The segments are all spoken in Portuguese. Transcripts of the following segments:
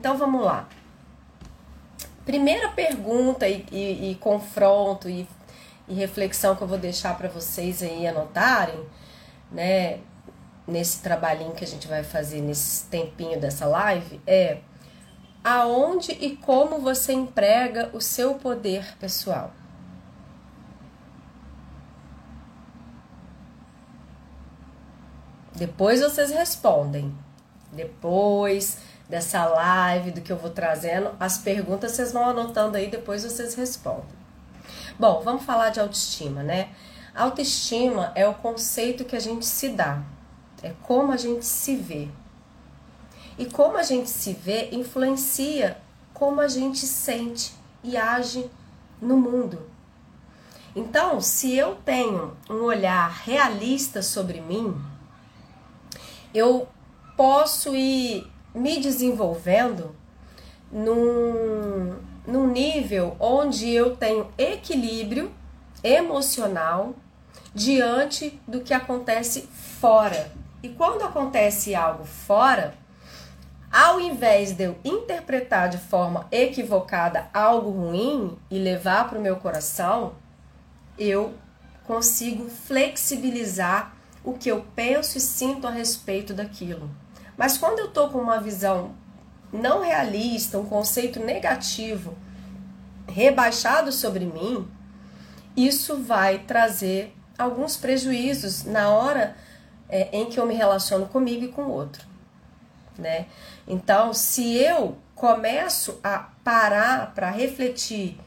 Então vamos lá. Primeira pergunta e, e, e confronto e, e, reflexão que eu vou deixar para vocês aí anotarem, né, nesse trabalhinho que a gente vai fazer nesse tempinho dessa live é aonde e como você emprega o seu poder pessoal. Depois vocês respondem. Depois dessa live, do que eu vou trazendo, as perguntas vocês vão anotando aí, depois vocês respondem. Bom, vamos falar de autoestima, né? Autoestima é o conceito que a gente se dá, é como a gente se vê. E como a gente se vê influencia como a gente sente e age no mundo. Então, se eu tenho um olhar realista sobre mim, eu posso ir me desenvolvendo num, num nível onde eu tenho equilíbrio emocional diante do que acontece fora. E quando acontece algo fora, ao invés de eu interpretar de forma equivocada algo ruim e levar para o meu coração, eu consigo flexibilizar o que eu penso e sinto a respeito daquilo. Mas quando eu estou com uma visão não realista, um conceito negativo rebaixado sobre mim, isso vai trazer alguns prejuízos na hora é, em que eu me relaciono comigo e com o outro, né? Então, se eu começo a parar para refletir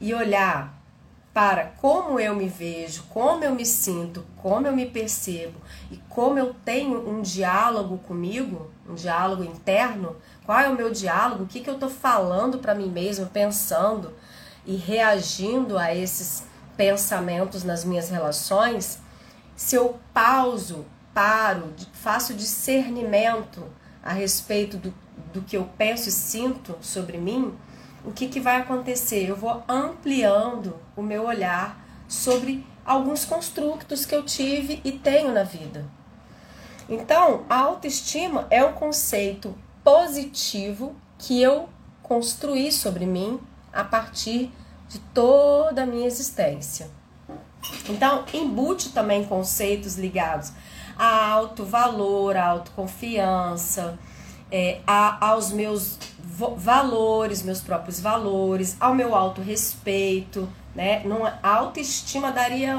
e olhar para como eu me vejo, como eu me sinto, como eu me percebo e como eu tenho um diálogo comigo, um diálogo interno, qual é o meu diálogo, o que, que eu estou falando para mim mesmo, pensando e reagindo a esses pensamentos nas minhas relações, se eu pauso, paro, faço discernimento a respeito do, do que eu penso e sinto sobre mim, o que, que vai acontecer? Eu vou ampliando o meu olhar sobre alguns construtos que eu tive e tenho na vida. Então, a autoestima é o conceito positivo que eu construí sobre mim a partir de toda a minha existência. Então, embute também conceitos ligados a alto valor, a autoconfiança, é, a, aos meus valores, meus próprios valores, ao meu autorrespeito, né? Numa autoestima daria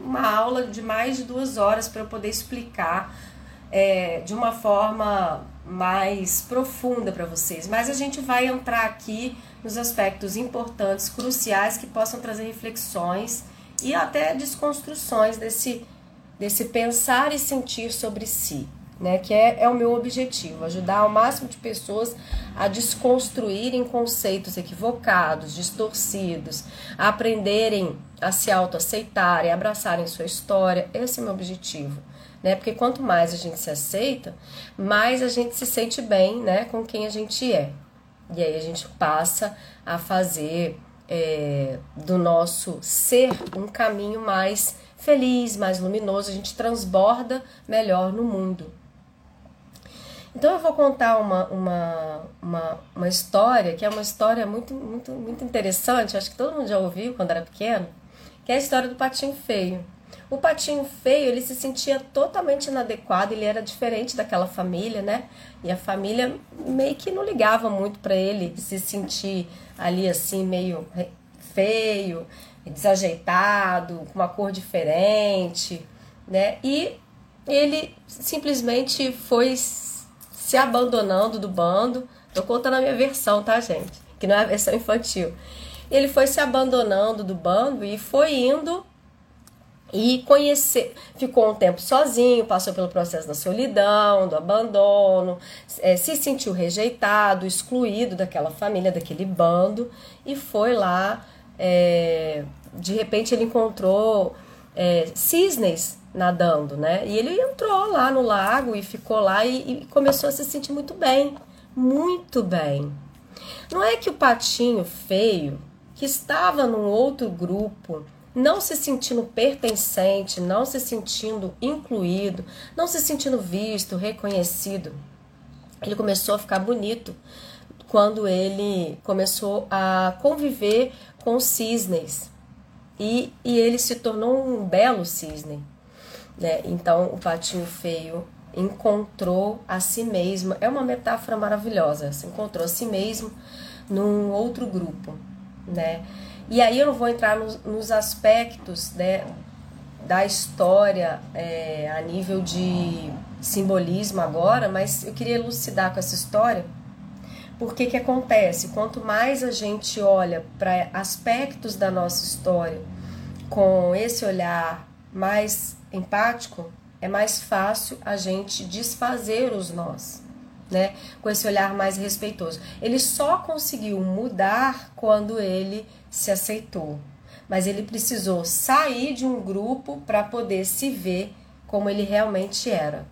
uma aula de mais de duas horas para eu poder explicar é, de uma forma mais profunda para vocês. Mas a gente vai entrar aqui nos aspectos importantes, cruciais, que possam trazer reflexões e até desconstruções desse, desse pensar e sentir sobre si né? Que é, é o meu objetivo, ajudar o máximo de pessoas a desconstruírem conceitos equivocados, distorcidos, a aprenderem a se autoaceitarem, abraçarem sua história. Esse é o meu objetivo. Né? Porque quanto mais a gente se aceita, mais a gente se sente bem né, com quem a gente é. E aí a gente passa a fazer é, do nosso ser um caminho mais feliz, mais luminoso, a gente transborda melhor no mundo. Então eu vou contar uma, uma, uma, uma, história que é uma história muito, muito, muito interessante, acho que todo mundo já ouviu quando era pequeno, que é a história do patinho feio. O patinho feio, ele se sentia totalmente inadequado, ele era diferente daquela família, né? E a família meio que não ligava muito para ele se sentir ali assim meio feio, desajeitado, com uma cor diferente, né? E ele simplesmente foi se abandonando do bando. Tô contando a minha versão, tá, gente? Que não é a versão infantil. Ele foi se abandonando do bando e foi indo e conhecer, ficou um tempo sozinho, passou pelo processo da solidão, do abandono, é, se sentiu rejeitado, excluído daquela família, daquele bando, e foi lá. É, de repente ele encontrou é, cisnes nadando, né? E ele entrou lá no lago e ficou lá e, e começou a se sentir muito bem, muito bem. Não é que o patinho feio, que estava num outro grupo, não se sentindo pertencente, não se sentindo incluído, não se sentindo visto, reconhecido, ele começou a ficar bonito quando ele começou a conviver com cisnes. E, e ele se tornou um belo cisne. Né? Então o patinho feio encontrou a si mesmo. É uma metáfora maravilhosa. Se encontrou a si mesmo num outro grupo, né? E aí eu não vou entrar nos, nos aspectos né, da história é, a nível de simbolismo agora, mas eu queria elucidar com essa história. Porque que acontece? Quanto mais a gente olha para aspectos da nossa história com esse olhar mais empático, é mais fácil a gente desfazer os nós, né? Com esse olhar mais respeitoso. Ele só conseguiu mudar quando ele se aceitou, mas ele precisou sair de um grupo para poder se ver como ele realmente era.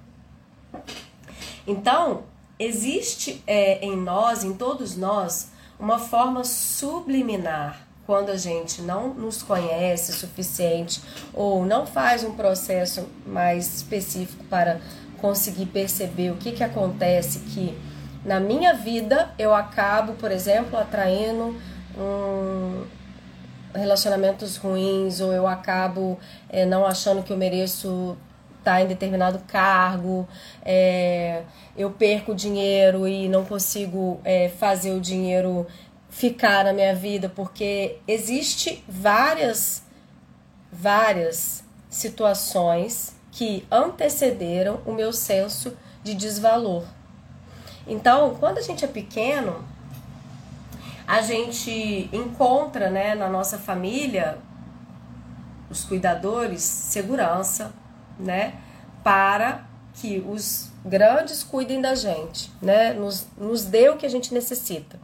Então, existe é, em nós, em todos nós, uma forma subliminar quando a gente não nos conhece o suficiente ou não faz um processo mais específico para conseguir perceber o que, que acontece que na minha vida eu acabo, por exemplo, atraindo relacionamentos ruins ou eu acabo é, não achando que eu mereço estar tá em determinado cargo, é, eu perco dinheiro e não consigo é, fazer o dinheiro ficar na minha vida, porque existe várias várias situações que antecederam o meu senso de desvalor. Então, quando a gente é pequeno, a gente encontra, né, na nossa família os cuidadores segurança, né, para que os grandes cuidem da gente, né, nos, nos dê o que a gente necessita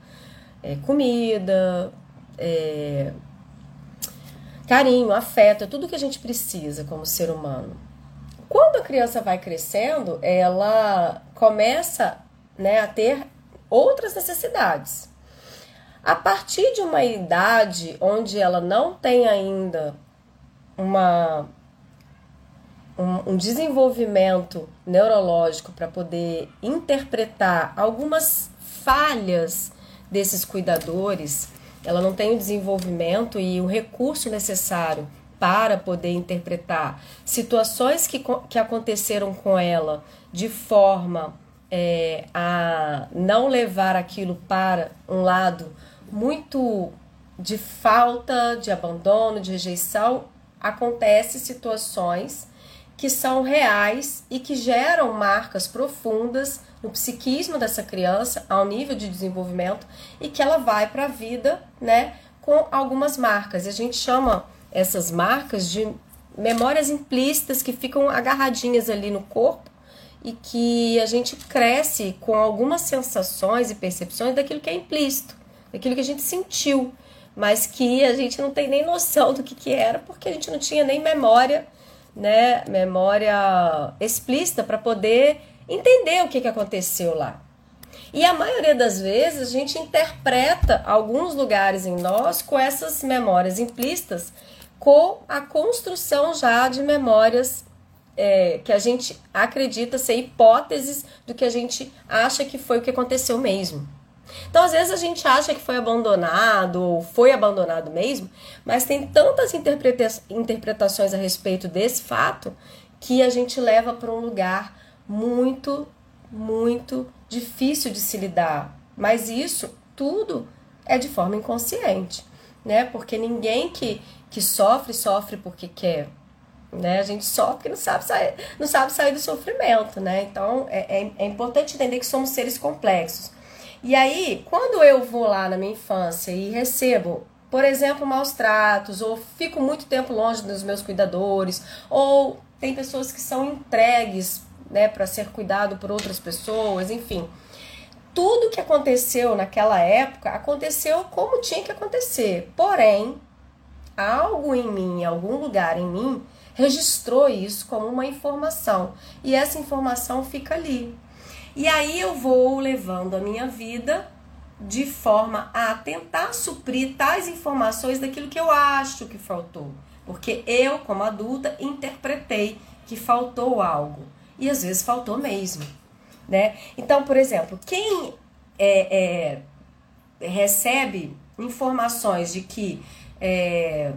é, comida, é, carinho, afeto, é tudo que a gente precisa como ser humano. Quando a criança vai crescendo, ela começa né, a ter outras necessidades. A partir de uma idade onde ela não tem ainda uma, um, um desenvolvimento neurológico para poder interpretar algumas falhas desses cuidadores, ela não tem o desenvolvimento e o recurso necessário para poder interpretar situações que, que aconteceram com ela de forma é, a não levar aquilo para um lado muito de falta, de abandono, de rejeição, acontece situações que são reais e que geram marcas profundas no psiquismo dessa criança, ao nível de desenvolvimento, e que ela vai para a vida, né, com algumas marcas. E a gente chama essas marcas de memórias implícitas que ficam agarradinhas ali no corpo e que a gente cresce com algumas sensações e percepções daquilo que é implícito, daquilo que a gente sentiu, mas que a gente não tem nem noção do que, que era, porque a gente não tinha nem memória, né, memória explícita para poder entender o que, que aconteceu lá. E a maioria das vezes a gente interpreta alguns lugares em nós com essas memórias implícitas, com a construção já de memórias é, que a gente acredita ser hipóteses do que a gente acha que foi o que aconteceu mesmo. Então, às vezes a gente acha que foi abandonado ou foi abandonado mesmo, mas tem tantas interpreta interpretações a respeito desse fato que a gente leva para um lugar muito, muito difícil de se lidar. Mas isso tudo é de forma inconsciente, né? Porque ninguém que, que sofre, sofre porque quer. Né? A gente sofre porque não sabe sair, não sabe sair do sofrimento, né? Então é, é, é importante entender que somos seres complexos. E aí, quando eu vou lá na minha infância e recebo por exemplo, maus tratos, ou fico muito tempo longe dos meus cuidadores, ou tem pessoas que são entregues né, para ser cuidado por outras pessoas, enfim. Tudo que aconteceu naquela época aconteceu como tinha que acontecer. Porém, algo em mim, algum lugar em mim, registrou isso como uma informação. E essa informação fica ali. E aí eu vou levando a minha vida de forma a tentar suprir tais informações daquilo que eu acho que faltou. Porque eu, como adulta, interpretei que faltou algo e às vezes faltou mesmo, né? Então, por exemplo, quem é, é recebe informações de que é,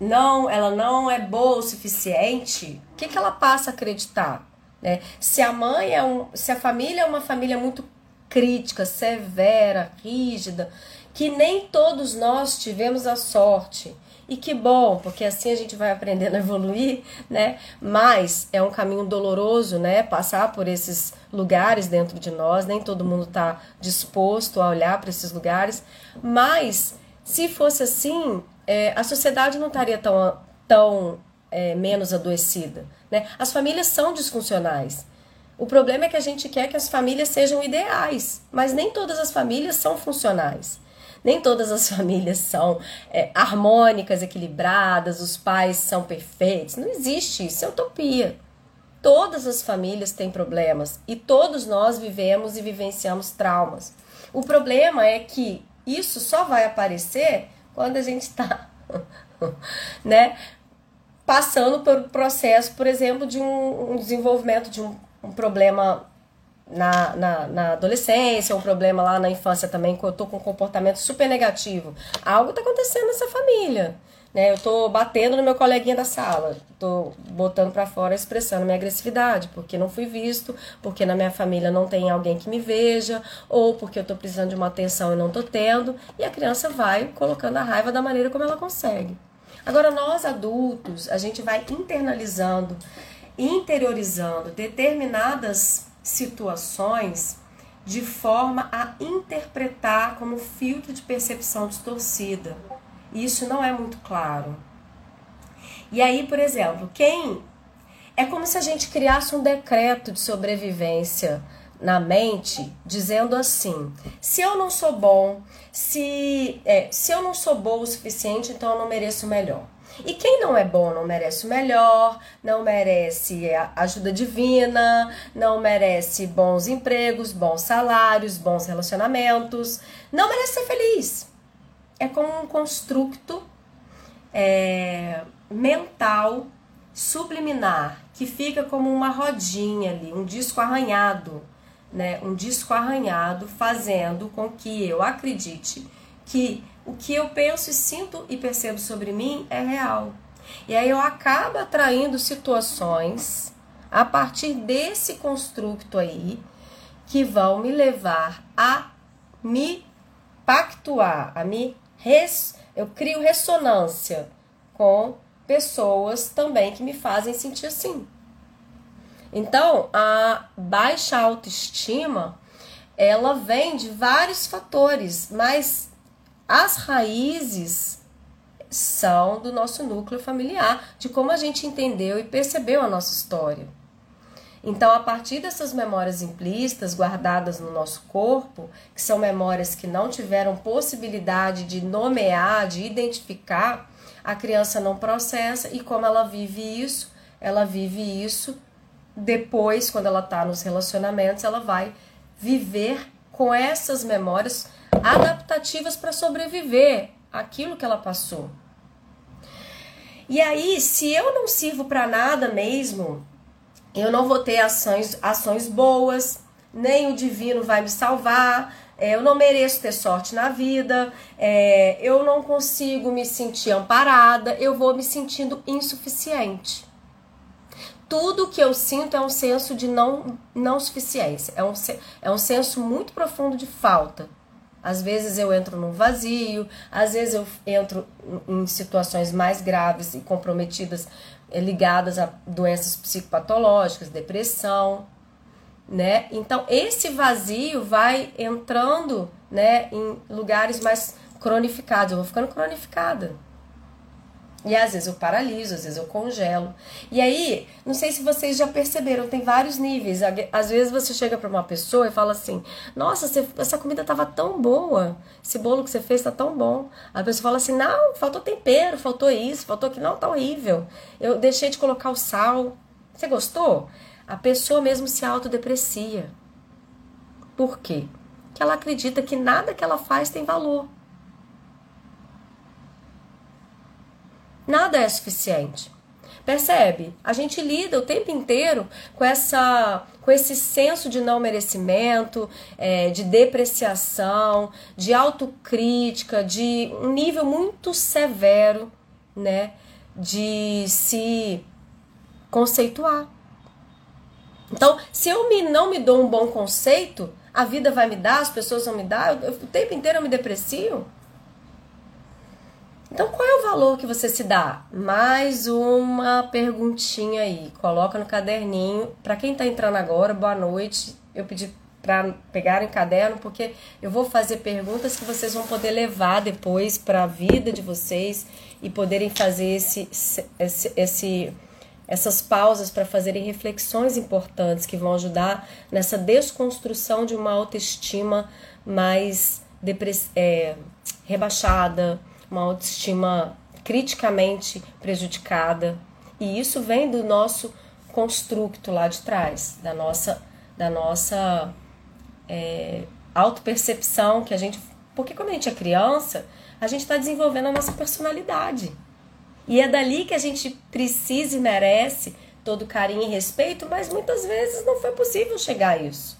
não, ela não é boa o suficiente, o que, que ela passa a acreditar? Né? Se a mãe é um, se a família é uma família muito crítica, severa, rígida, que nem todos nós tivemos a sorte. E que bom, porque assim a gente vai aprendendo a evoluir, né? Mas é um caminho doloroso, né? Passar por esses lugares dentro de nós, nem todo mundo está disposto a olhar para esses lugares. Mas se fosse assim, é, a sociedade não estaria tão, tão é, menos adoecida. Né? As famílias são disfuncionais. O problema é que a gente quer que as famílias sejam ideais, mas nem todas as famílias são funcionais. Nem todas as famílias são é, harmônicas, equilibradas, os pais são perfeitos. Não existe isso, é utopia. Todas as famílias têm problemas e todos nós vivemos e vivenciamos traumas. O problema é que isso só vai aparecer quando a gente está, né, passando por processo, por exemplo, de um, um desenvolvimento de um, um problema na, na, na, adolescência, um problema lá na infância também, que eu tô com um comportamento super negativo. Algo tá acontecendo nessa família. Né? Eu tô batendo no meu coleguinha da sala, tô botando para fora, expressando minha agressividade, porque não fui visto, porque na minha família não tem alguém que me veja, ou porque eu tô precisando de uma atenção e não tô tendo, e a criança vai colocando a raiva da maneira como ela consegue. Agora, nós adultos, a gente vai internalizando, interiorizando determinadas situações de forma a interpretar como filtro de percepção distorcida. Isso não é muito claro. E aí, por exemplo, quem. É como se a gente criasse um decreto de sobrevivência na mente, dizendo assim: se eu não sou bom, se, é, se eu não sou bom o suficiente, então eu não mereço melhor. E quem não é bom não merece o melhor, não merece ajuda divina, não merece bons empregos, bons salários, bons relacionamentos, não merece ser feliz. É como um construto é, mental subliminar que fica como uma rodinha ali, um disco arranhado, né? Um disco arranhado fazendo com que eu acredite que o que eu penso e sinto e percebo sobre mim é real. E aí eu acabo atraindo situações a partir desse construto aí que vão me levar a me pactuar, a me res... eu crio ressonância com pessoas também que me fazem sentir assim. Então, a baixa autoestima, ela vem de vários fatores, mas as raízes são do nosso núcleo familiar, de como a gente entendeu e percebeu a nossa história. Então, a partir dessas memórias implícitas guardadas no nosso corpo, que são memórias que não tiveram possibilidade de nomear, de identificar, a criança não processa e como ela vive isso, ela vive isso depois, quando ela está nos relacionamentos, ela vai viver com essas memórias adaptativas para sobreviver aquilo que ela passou. E aí, se eu não sirvo para nada mesmo, eu não vou ter ações, ações boas, nem o divino vai me salvar, é, eu não mereço ter sorte na vida, é, eu não consigo me sentir amparada, eu vou me sentindo insuficiente. Tudo que eu sinto é um senso de não, não suficiência, é um, é um senso muito profundo de falta. Às vezes eu entro num vazio, às vezes eu entro em situações mais graves e comprometidas eh, ligadas a doenças psicopatológicas, depressão, né? Então esse vazio vai entrando, né, em lugares mais cronificados. Eu vou ficando cronificada. E às vezes eu paraliso, às vezes eu congelo. E aí, não sei se vocês já perceberam, tem vários níveis. Às vezes você chega para uma pessoa e fala assim: Nossa, essa comida tava tão boa, esse bolo que você fez tá tão bom. A pessoa fala assim: Não, faltou tempero, faltou isso, faltou aquilo, não, tá horrível. Eu deixei de colocar o sal. Você gostou? A pessoa mesmo se autodeprecia. Por quê? Que ela acredita que nada que ela faz tem valor. Nada é suficiente. Percebe? A gente lida o tempo inteiro com essa com esse senso de não merecimento, é, de depreciação, de autocrítica, de um nível muito severo, né, de se conceituar. Então, se eu me, não me dou um bom conceito, a vida vai me dar, as pessoas vão me dar, eu, o tempo inteiro eu me deprecio. Então, qual é o valor que você se dá? Mais uma perguntinha aí. Coloca no caderninho. Para quem está entrando agora, boa noite. Eu pedi para pegarem caderno porque eu vou fazer perguntas que vocês vão poder levar depois para a vida de vocês e poderem fazer esse, esse, esse essas pausas para fazerem reflexões importantes que vão ajudar nessa desconstrução de uma autoestima mais é, rebaixada, uma autoestima criticamente prejudicada. E isso vem do nosso construto lá de trás, da nossa, da nossa é, autopercepção que a gente. Porque quando a gente é criança, a gente está desenvolvendo a nossa personalidade. E é dali que a gente precisa e merece todo carinho e respeito, mas muitas vezes não foi possível chegar a isso.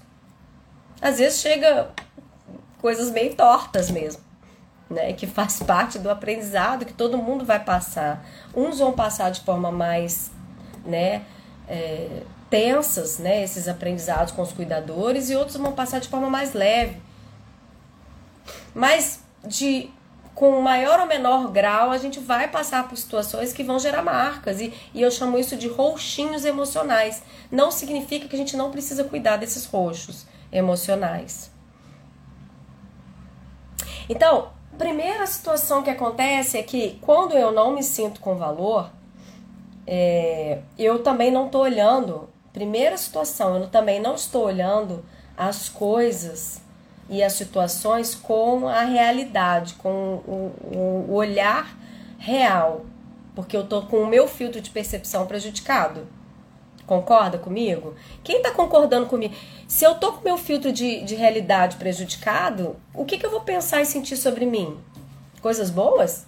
Às vezes chega coisas meio tortas mesmo, né? Que faz parte do aprendizado que todo mundo vai passar. Uns vão passar de forma mais, né? É, tensas, né? Esses aprendizados com os cuidadores e outros vão passar de forma mais leve. Mas de com maior ou menor grau, a gente vai passar por situações que vão gerar marcas. E, e eu chamo isso de roxinhos emocionais. Não significa que a gente não precisa cuidar desses roxos emocionais. Então, primeira situação que acontece é que quando eu não me sinto com valor, é, eu também não estou olhando. Primeira situação, eu também não estou olhando as coisas e as situações com a realidade, com o, o olhar real, porque eu tô com o meu filtro de percepção prejudicado. Concorda comigo? Quem está concordando comigo? Se eu tô com meu filtro de, de realidade prejudicado, o que, que eu vou pensar e sentir sobre mim? Coisas boas?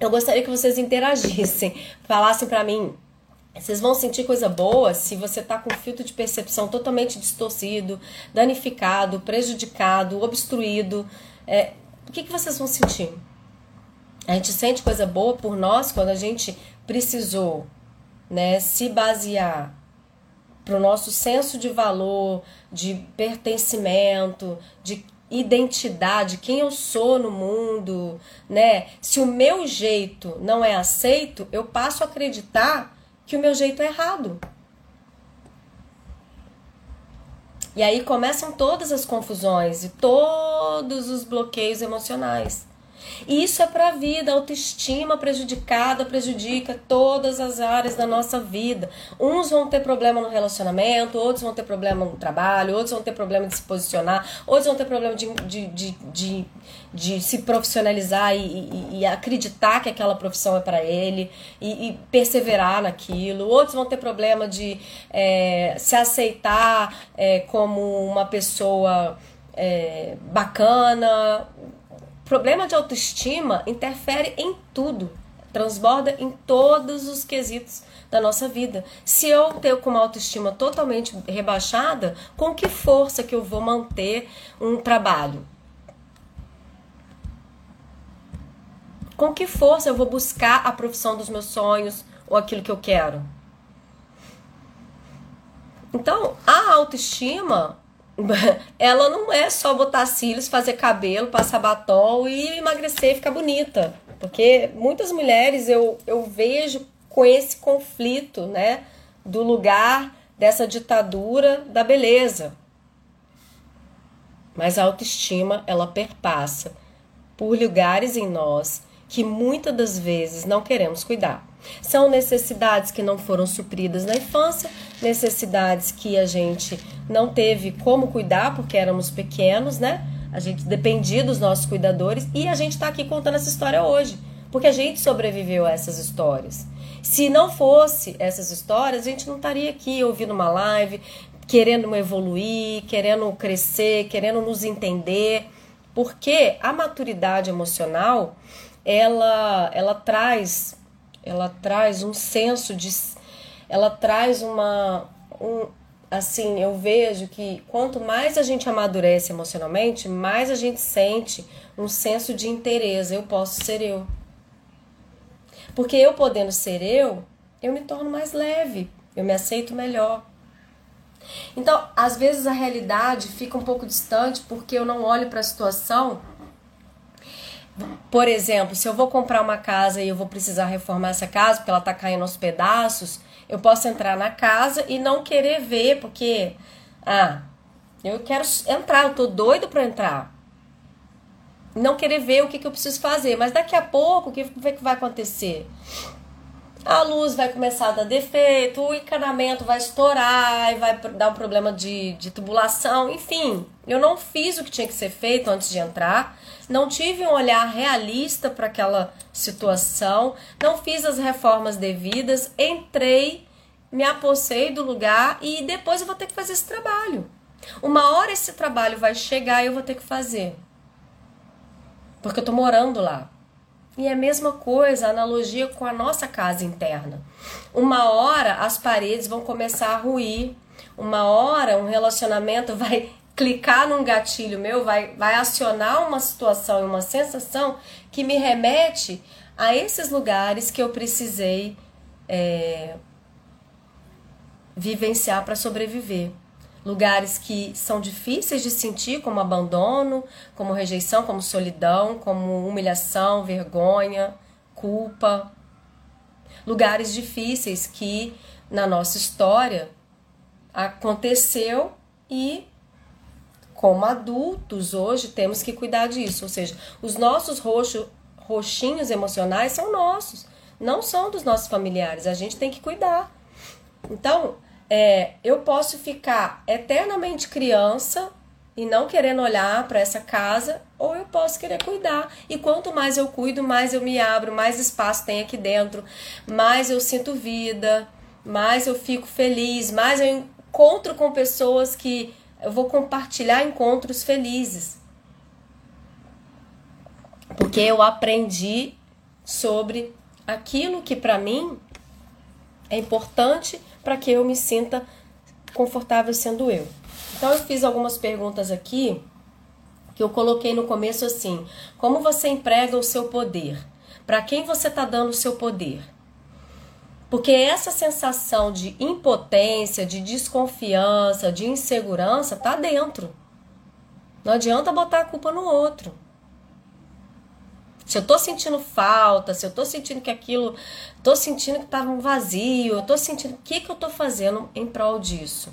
Eu gostaria que vocês interagissem, falassem para mim vocês vão sentir coisa boa se você tá com o filtro de percepção totalmente distorcido, danificado, prejudicado, obstruído. É, o que, que vocês vão sentir? A gente sente coisa boa por nós quando a gente precisou né, se basear para o nosso senso de valor, de pertencimento, de identidade, quem eu sou no mundo, né? Se o meu jeito não é aceito, eu passo a acreditar que o meu jeito é errado. E aí começam todas as confusões e todos os bloqueios emocionais. E isso é para a vida, a autoestima prejudicada prejudica todas as áreas da nossa vida. Uns vão ter problema no relacionamento, outros vão ter problema no trabalho, outros vão ter problema de se posicionar, outros vão ter problema de, de, de, de, de se profissionalizar e, e, e, acreditar que aquela profissão é para ele e, e, perseverar naquilo. Outros vão ter problema de é, se aceitar é, como uma pessoa é, bacana problema de autoestima interfere em tudo, transborda em todos os quesitos da nossa vida. Se eu tenho uma autoestima totalmente rebaixada, com que força que eu vou manter um trabalho? Com que força eu vou buscar a profissão dos meus sonhos ou aquilo que eu quero? Então, a autoestima ela não é só botar cílios, fazer cabelo, passar batom e emagrecer e ficar bonita. Porque muitas mulheres eu, eu vejo com esse conflito, né? Do lugar dessa ditadura da beleza. Mas a autoestima, ela perpassa por lugares em nós que muitas das vezes não queremos cuidar. São necessidades que não foram supridas na infância, necessidades que a gente não teve como cuidar porque éramos pequenos, né? A gente dependia dos nossos cuidadores e a gente está aqui contando essa história hoje, porque a gente sobreviveu a essas histórias. Se não fosse essas histórias, a gente não estaria aqui ouvindo uma live, querendo evoluir, querendo crescer, querendo nos entender, porque a maturidade emocional ela ela traz ela traz um senso de ela traz uma um, assim, eu vejo que quanto mais a gente amadurece emocionalmente, mais a gente sente um senso de interesse. Eu posso ser eu. Porque eu podendo ser eu, eu me torno mais leve, eu me aceito melhor. Então, às vezes a realidade fica um pouco distante porque eu não olho para a situação. Por exemplo, se eu vou comprar uma casa e eu vou precisar reformar essa casa porque ela está caindo aos pedaços, eu posso entrar na casa e não querer ver, porque, ah, eu quero entrar, eu tô doido para entrar. Não querer ver o que, que eu preciso fazer. Mas daqui a pouco, o que, que vai acontecer? A luz vai começar a dar defeito, o encanamento vai estourar, e vai dar um problema de, de tubulação, enfim. Eu não fiz o que tinha que ser feito antes de entrar não tive um olhar realista para aquela situação, não fiz as reformas devidas, entrei, me apossei do lugar e depois eu vou ter que fazer esse trabalho. Uma hora esse trabalho vai chegar e eu vou ter que fazer. Porque eu tô morando lá. E é a mesma coisa, analogia com a nossa casa interna. Uma hora as paredes vão começar a ruir, uma hora um relacionamento vai clicar num gatilho meu vai, vai acionar uma situação e uma sensação que me remete a esses lugares que eu precisei é, vivenciar para sobreviver. Lugares que são difíceis de sentir, como abandono, como rejeição, como solidão, como humilhação, vergonha, culpa. Lugares difíceis que na nossa história aconteceu e como adultos hoje temos que cuidar disso, ou seja, os nossos roxo, roxinhos emocionais são nossos, não são dos nossos familiares, a gente tem que cuidar. Então, é, eu posso ficar eternamente criança e não querendo olhar para essa casa, ou eu posso querer cuidar. E quanto mais eu cuido, mais eu me abro, mais espaço tem aqui dentro, mais eu sinto vida, mais eu fico feliz, mais eu encontro com pessoas que eu vou compartilhar encontros felizes. Porque eu aprendi sobre aquilo que para mim é importante para que eu me sinta confortável sendo eu. Então eu fiz algumas perguntas aqui que eu coloquei no começo assim: como você emprega o seu poder? Para quem você está dando o seu poder? Porque essa sensação de impotência, de desconfiança, de insegurança tá dentro. Não adianta botar a culpa no outro. Se eu tô sentindo falta, se eu tô sentindo que aquilo, tô sentindo que tava um vazio, eu tô sentindo o que que eu tô fazendo em prol disso?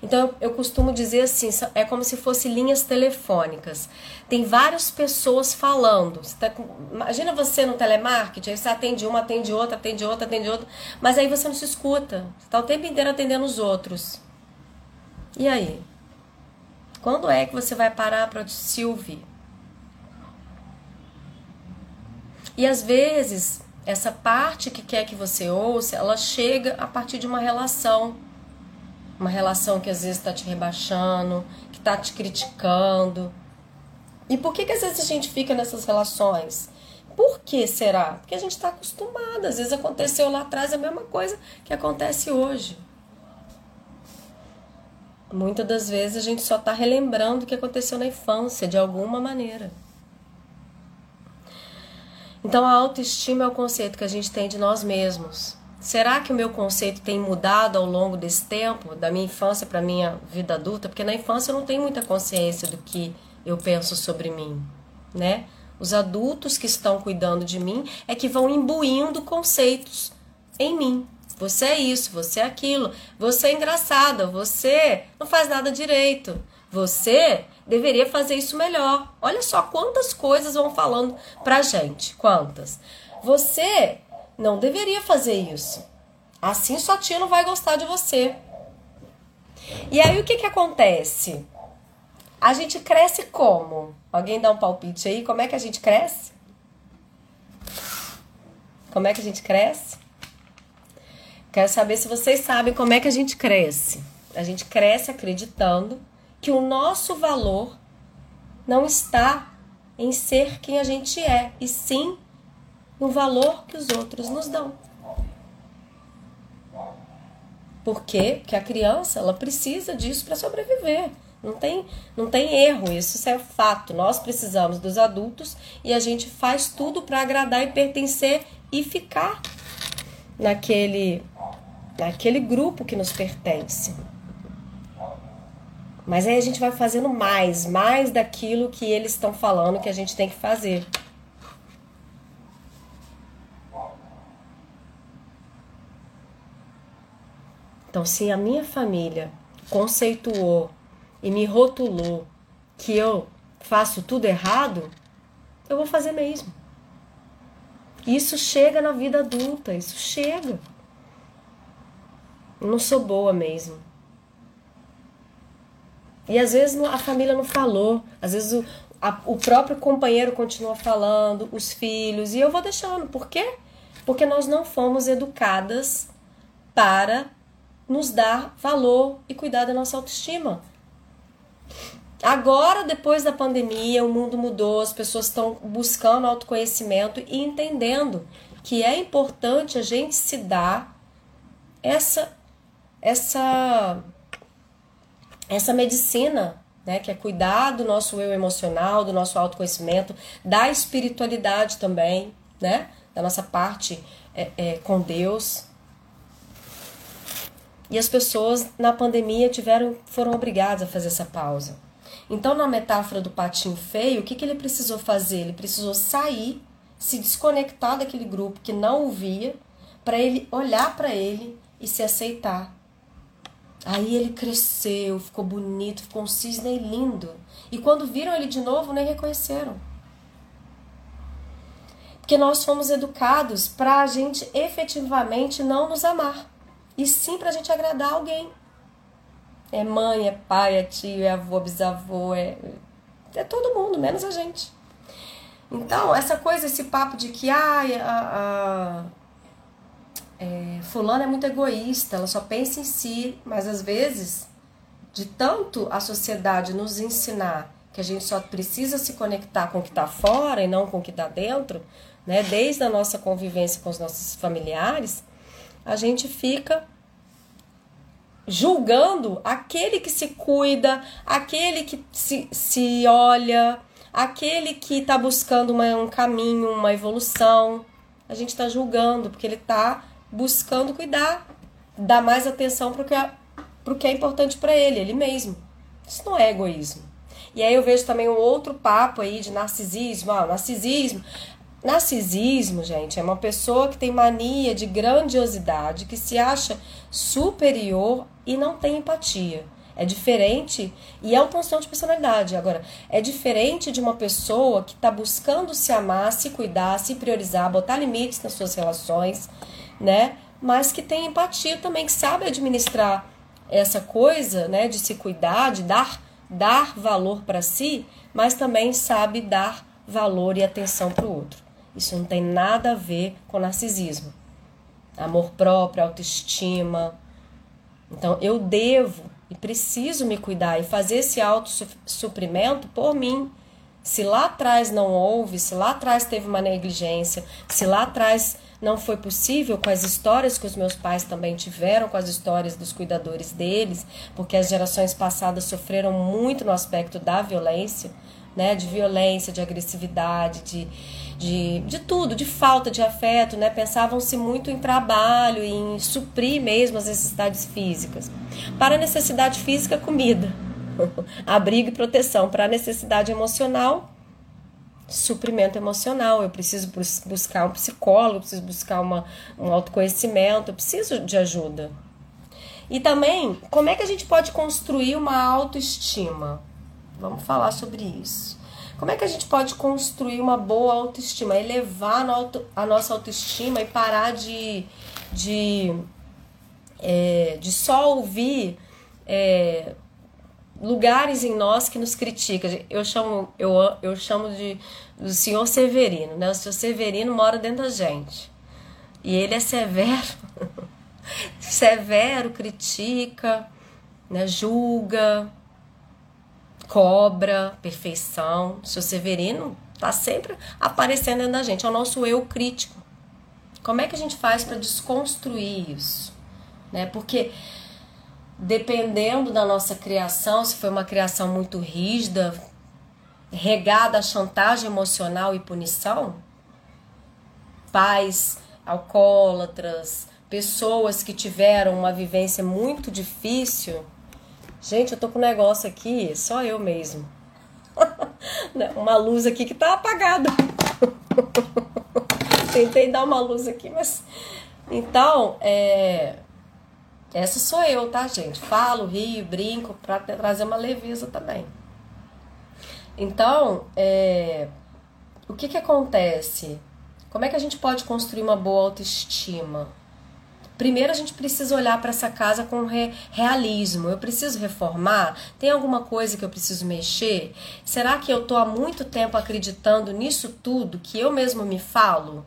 Então eu costumo dizer assim, é como se fosse linhas telefônicas. Tem várias pessoas falando. Você tá com, imagina você no telemarketing, aí você atende uma, atende outra, atende outra, atende outra, mas aí você não se escuta. Você está o tempo inteiro atendendo os outros. E aí? Quando é que você vai parar para se ouvir? E às vezes, essa parte que quer que você ouça, ela chega a partir de uma relação uma relação que às vezes está te rebaixando, que está te criticando. E por que, que às vezes a gente fica nessas relações? Por que será? Porque a gente está acostumado. Às vezes aconteceu lá atrás a mesma coisa que acontece hoje. Muitas das vezes a gente só está relembrando o que aconteceu na infância, de alguma maneira. Então a autoestima é o conceito que a gente tem de nós mesmos. Será que o meu conceito tem mudado ao longo desse tempo, da minha infância para minha vida adulta? Porque na infância eu não tenho muita consciência do que eu penso sobre mim, né? Os adultos que estão cuidando de mim é que vão imbuindo conceitos em mim. Você é isso, você é aquilo, você é engraçada, você não faz nada direito. Você deveria fazer isso melhor. Olha só quantas coisas vão falando pra gente. Quantas? Você não deveria fazer isso. Assim sua tia não vai gostar de você. E aí o que que acontece? A gente cresce como? Alguém dá um palpite aí? Como é que a gente cresce? Como é que a gente cresce? Quero saber se vocês sabem como é que a gente cresce. A gente cresce acreditando que o nosso valor não está em ser quem a gente é, e sim no valor que os outros nos dão. Por quê? Porque a criança ela precisa disso para sobreviver. Não tem, não tem erro, isso é fato. Nós precisamos dos adultos e a gente faz tudo para agradar e pertencer e ficar naquele, naquele grupo que nos pertence. Mas aí a gente vai fazendo mais, mais daquilo que eles estão falando que a gente tem que fazer. Então, se a minha família conceituou e me rotulou que eu faço tudo errado, eu vou fazer mesmo. Isso chega na vida adulta, isso chega. Eu não sou boa mesmo. E às vezes a família não falou, às vezes o, a, o próprio companheiro continua falando, os filhos, e eu vou deixando. Por quê? Porque nós não fomos educadas para nos dar valor e cuidar da nossa autoestima. Agora, depois da pandemia, o mundo mudou, as pessoas estão buscando autoconhecimento e entendendo que é importante a gente se dar essa essa essa medicina, né, que é cuidar do nosso eu emocional, do nosso autoconhecimento, da espiritualidade também, né, da nossa parte é, é, com Deus, e as pessoas na pandemia tiveram, foram obrigadas a fazer essa pausa. Então, na metáfora do patinho feio, o que, que ele precisou fazer? Ele precisou sair, se desconectar daquele grupo que não o via, para ele olhar para ele e se aceitar. Aí ele cresceu, ficou bonito, ficou um cisne lindo. E quando viram ele de novo, nem reconheceram. Porque nós fomos educados para a gente efetivamente não nos amar e sim para a gente agradar alguém. É mãe, é pai, é tio, é avô, bisavô, é, é todo mundo, menos a gente. Então, essa coisa, esse papo de que ai, a, a é, fulano é muito egoísta, ela só pensa em si, mas às vezes, de tanto a sociedade nos ensinar que a gente só precisa se conectar com o que está fora e não com o que está dentro, né? desde a nossa convivência com os nossos familiares, a gente fica julgando aquele que se cuida, aquele que se, se olha, aquele que está buscando uma, um caminho, uma evolução. A gente está julgando porque ele está buscando cuidar, dar mais atenção para o que, é, que é importante para ele, ele mesmo. Isso não é egoísmo. E aí eu vejo também um outro papo aí de narcisismo. Ah, narcisismo Narcisismo, gente, é uma pessoa que tem mania de grandiosidade, que se acha superior e não tem empatia. É diferente e é o transtorno de personalidade. Agora, é diferente de uma pessoa que está buscando se amar, se cuidar, se priorizar, botar limites nas suas relações, né? Mas que tem empatia também, que sabe administrar essa coisa, né? De se cuidar, de dar, dar valor para si, mas também sabe dar valor e atenção para o outro. Isso não tem nada a ver com narcisismo. Amor próprio, autoestima. Então, eu devo e preciso me cuidar e fazer esse autossuprimento por mim. Se lá atrás não houve, se lá atrás teve uma negligência, se lá atrás não foi possível com as histórias que os meus pais também tiveram, com as histórias dos cuidadores deles, porque as gerações passadas sofreram muito no aspecto da violência, né, de violência, de agressividade, de de, de tudo, de falta de afeto, né? Pensavam-se muito em trabalho, em suprir mesmo as necessidades físicas. Para a necessidade física, comida, abrigo e proteção. Para a necessidade emocional, suprimento emocional. Eu preciso buscar um psicólogo, preciso buscar uma, um autoconhecimento, eu preciso de ajuda. E também, como é que a gente pode construir uma autoestima? Vamos falar sobre isso. Como é que a gente pode construir uma boa autoestima, elevar a nossa autoestima e parar de, de, é, de só ouvir é, lugares em nós que nos criticam? Eu chamo, eu, eu chamo de do senhor Severino, né? O senhor Severino mora dentro da gente. E ele é severo, severo, critica, né? julga, cobra, perfeição. O seu Severino Tá sempre aparecendo dentro da gente. É o nosso eu crítico. Como é que a gente faz para desconstruir isso? Né? Porque dependendo da nossa criação, se foi uma criação muito rígida, regada a chantagem emocional e punição, pais alcoólatras, pessoas que tiveram uma vivência muito difícil. Gente, eu tô com um negócio aqui, só eu mesmo. uma luz aqui que tá apagada. Tentei dar uma luz aqui, mas. Então, é. Essa sou eu, tá, gente? Falo, rio, brinco, pra trazer uma leveza também. Então, é. O que que acontece? Como é que a gente pode construir uma boa autoestima? Primeiro a gente precisa olhar para essa casa com re realismo. Eu preciso reformar? Tem alguma coisa que eu preciso mexer? Será que eu estou há muito tempo acreditando nisso tudo que eu mesmo me falo?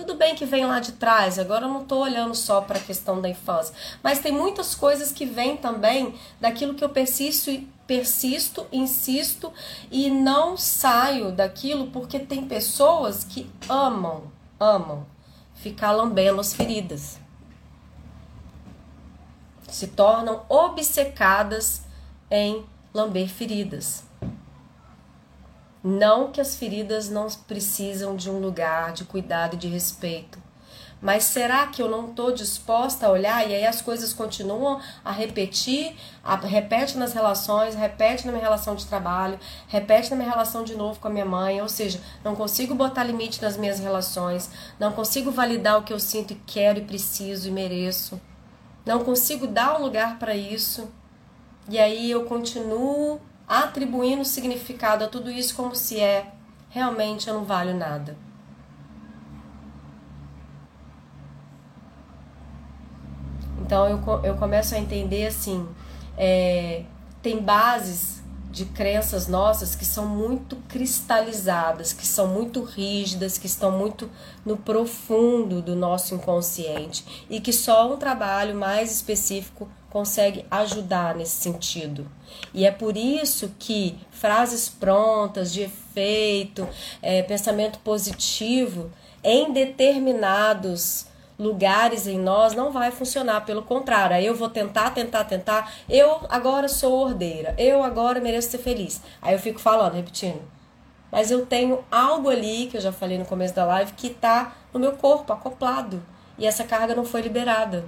Tudo bem que vem lá de trás, agora eu não estou olhando só para a questão da infância, mas tem muitas coisas que vêm também daquilo que eu persisto, persisto, insisto e não saio daquilo porque tem pessoas que amam, amam ficar lambendo as feridas. Se tornam obcecadas em lamber feridas. Não que as feridas não precisam de um lugar de cuidado e de respeito. Mas será que eu não estou disposta a olhar e aí as coisas continuam a repetir, a, repete nas relações, repete na minha relação de trabalho, repete na minha relação de novo com a minha mãe, ou seja, não consigo botar limite nas minhas relações, não consigo validar o que eu sinto e quero e preciso e mereço, não consigo dar um lugar para isso, e aí eu continuo atribuindo significado a tudo isso como se é realmente eu não valho nada. Então eu, eu começo a entender assim, é, tem bases de crenças nossas que são muito cristalizadas, que são muito rígidas, que estão muito no profundo do nosso inconsciente e que só um trabalho mais específico consegue ajudar nesse sentido. E é por isso que frases prontas, de efeito, é, pensamento positivo, em determinados lugares em nós não vai funcionar. Pelo contrário, aí eu vou tentar, tentar, tentar. Eu agora sou ordeira. Eu agora mereço ser feliz. Aí eu fico falando, repetindo. Mas eu tenho algo ali, que eu já falei no começo da live, que está no meu corpo, acoplado. E essa carga não foi liberada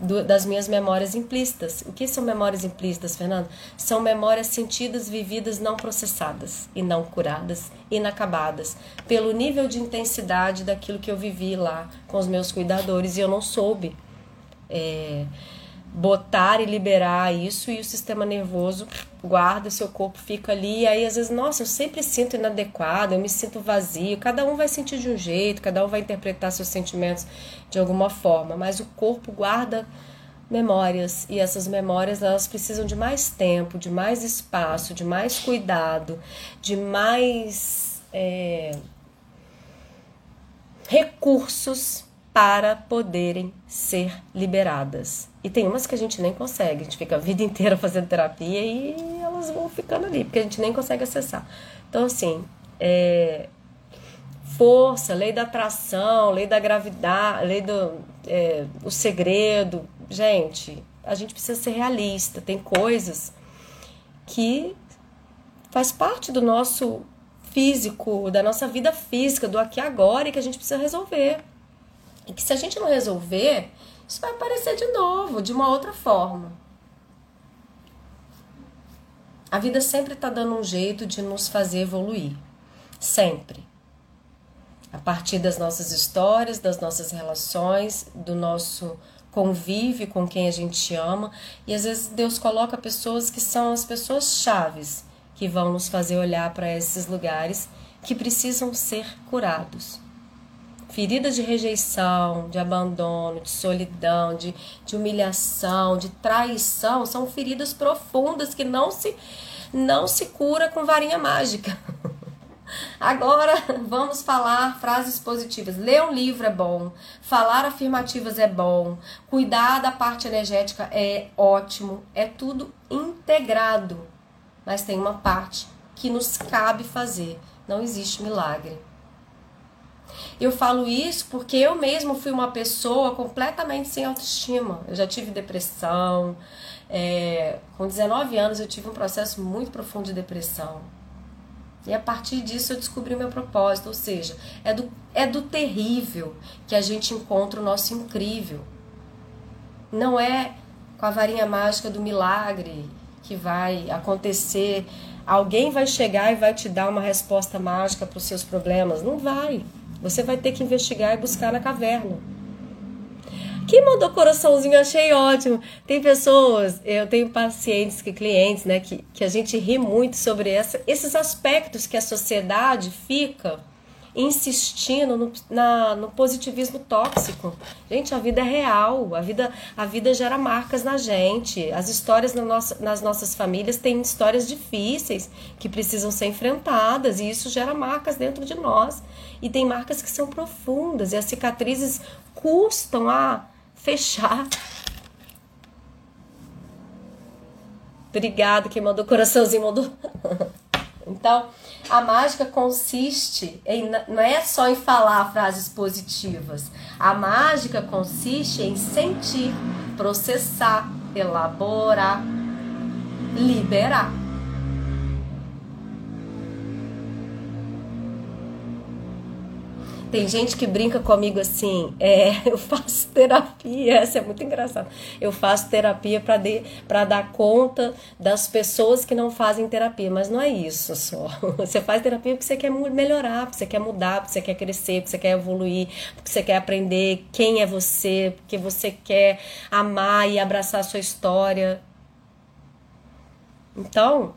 do, das minhas memórias implícitas. O que são memórias implícitas, Fernando? São memórias sentidas, vividas, não processadas e não curadas, inacabadas, pelo nível de intensidade daquilo que eu vivi lá com os meus cuidadores e eu não soube. É, botar e liberar isso e o sistema nervoso guarda, seu corpo fica ali, e aí às vezes, nossa, eu sempre sinto inadequado, eu me sinto vazio, cada um vai sentir de um jeito, cada um vai interpretar seus sentimentos de alguma forma, mas o corpo guarda memórias e essas memórias elas precisam de mais tempo, de mais espaço, de mais cuidado, de mais é, recursos para poderem ser liberadas. E tem umas que a gente nem consegue, a gente fica a vida inteira fazendo terapia e elas vão ficando ali, porque a gente nem consegue acessar. Então, assim, é, força, lei da atração, lei da gravidade, lei do é, o segredo. Gente, a gente precisa ser realista. Tem coisas que faz parte do nosso físico, da nossa vida física, do aqui agora, e que a gente precisa resolver. E que se a gente não resolver, isso vai aparecer de novo, de uma outra forma. A vida sempre está dando um jeito de nos fazer evoluir. Sempre. A partir das nossas histórias, das nossas relações, do nosso convívio com quem a gente ama. E às vezes Deus coloca pessoas que são as pessoas chaves que vão nos fazer olhar para esses lugares que precisam ser curados feridas de rejeição, de abandono, de solidão, de, de humilhação, de traição, são feridas profundas que não se, não se cura com varinha mágica. Agora vamos falar frases positivas. Ler um livro é bom, falar afirmativas é bom, cuidar da parte energética é ótimo, é tudo integrado. Mas tem uma parte que nos cabe fazer. Não existe milagre. Eu falo isso porque eu mesmo fui uma pessoa completamente sem autoestima. Eu já tive depressão. É, com 19 anos eu tive um processo muito profundo de depressão. E a partir disso eu descobri o meu propósito, ou seja, é do, é do terrível que a gente encontra o nosso incrível. Não é com a varinha mágica do milagre que vai acontecer. Alguém vai chegar e vai te dar uma resposta mágica para os seus problemas. Não vai. Você vai ter que investigar e buscar na caverna. Quem mandou coraçãozinho, achei ótimo. Tem pessoas, eu tenho pacientes, que clientes, né, que, que a gente ri muito sobre essa, esses aspectos que a sociedade fica insistindo no, na, no positivismo tóxico. Gente, a vida é real, a vida, a vida gera marcas na gente. As histórias na nossa, nas nossas famílias têm histórias difíceis que precisam ser enfrentadas e isso gera marcas dentro de nós. E tem marcas que são profundas e as cicatrizes custam a fechar. Obrigada, quem mandou coraçãozinho mandou. então, a mágica consiste em não é só em falar frases positivas. A mágica consiste em sentir, processar, elaborar, liberar. Tem gente que brinca comigo assim, é, eu faço terapia, essa é muito engraçado. Eu faço terapia para dar conta das pessoas que não fazem terapia, mas não é isso só. Você faz terapia porque você quer melhorar, porque você quer mudar, porque você quer crescer, porque você quer evoluir, porque você quer aprender quem é você, porque você quer amar e abraçar a sua história. Então,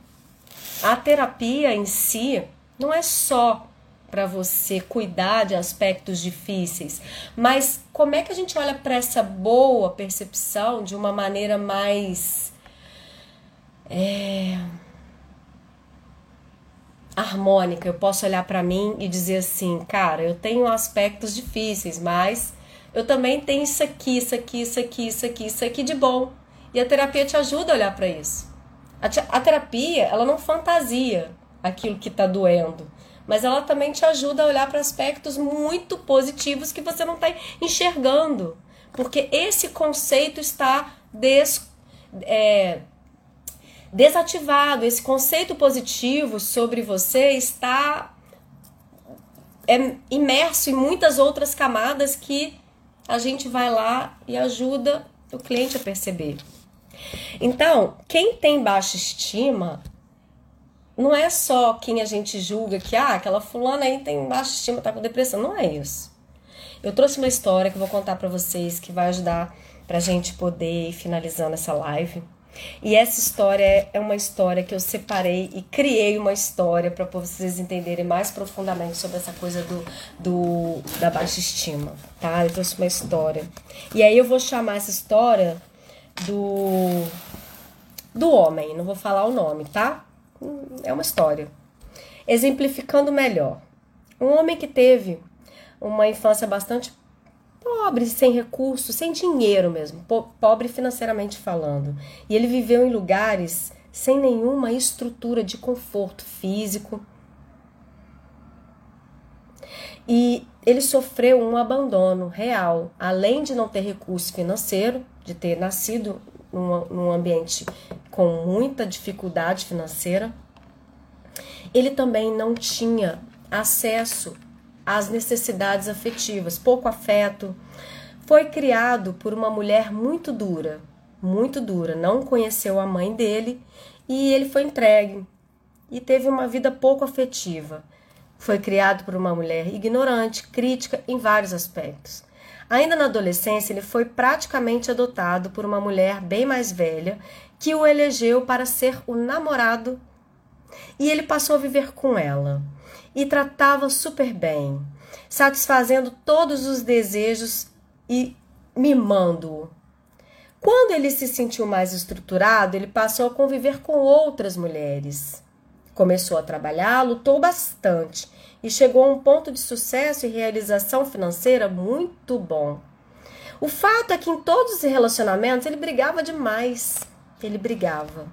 a terapia em si não é só para você cuidar de aspectos difíceis, mas como é que a gente olha para essa boa percepção de uma maneira mais é, harmônica? Eu posso olhar para mim e dizer assim, cara, eu tenho aspectos difíceis, mas eu também tenho isso aqui, isso aqui, isso aqui, isso aqui, isso aqui de bom. E a terapia te ajuda a olhar para isso. A, a terapia, ela não fantasia aquilo que está doendo mas ela também te ajuda a olhar para aspectos muito positivos que você não está enxergando. Porque esse conceito está des, é, desativado, esse conceito positivo sobre você está é, imerso em muitas outras camadas que a gente vai lá e ajuda o cliente a perceber. Então, quem tem baixa estima não é só quem a gente julga que, ah, aquela fulana aí tem baixa estima, tá com depressão. Não é isso. Eu trouxe uma história que eu vou contar para vocês que vai ajudar pra gente poder ir finalizando essa live. E essa história é uma história que eu separei e criei uma história para vocês entenderem mais profundamente sobre essa coisa do, do da baixa estima, tá? Eu trouxe uma história. E aí eu vou chamar essa história do do homem, não vou falar o nome, tá? É uma história. Exemplificando melhor, um homem que teve uma infância bastante pobre, sem recursos, sem dinheiro mesmo, pobre financeiramente falando, e ele viveu em lugares sem nenhuma estrutura de conforto físico. E ele sofreu um abandono real, além de não ter recurso financeiro, de ter nascido num, num ambiente com muita dificuldade financeira, ele também não tinha acesso às necessidades afetivas, pouco afeto. Foi criado por uma mulher muito dura, muito dura, não conheceu a mãe dele e ele foi entregue e teve uma vida pouco afetiva. Foi criado por uma mulher ignorante, crítica em vários aspectos. Ainda na adolescência, ele foi praticamente adotado por uma mulher bem mais velha que o elegeu para ser o namorado e ele passou a viver com ela e tratava super bem, satisfazendo todos os desejos e mimando-o. Quando ele se sentiu mais estruturado, ele passou a conviver com outras mulheres. Começou a trabalhar, lutou bastante e chegou a um ponto de sucesso e realização financeira muito bom. O fato é que em todos os relacionamentos ele brigava demais. Ele brigava.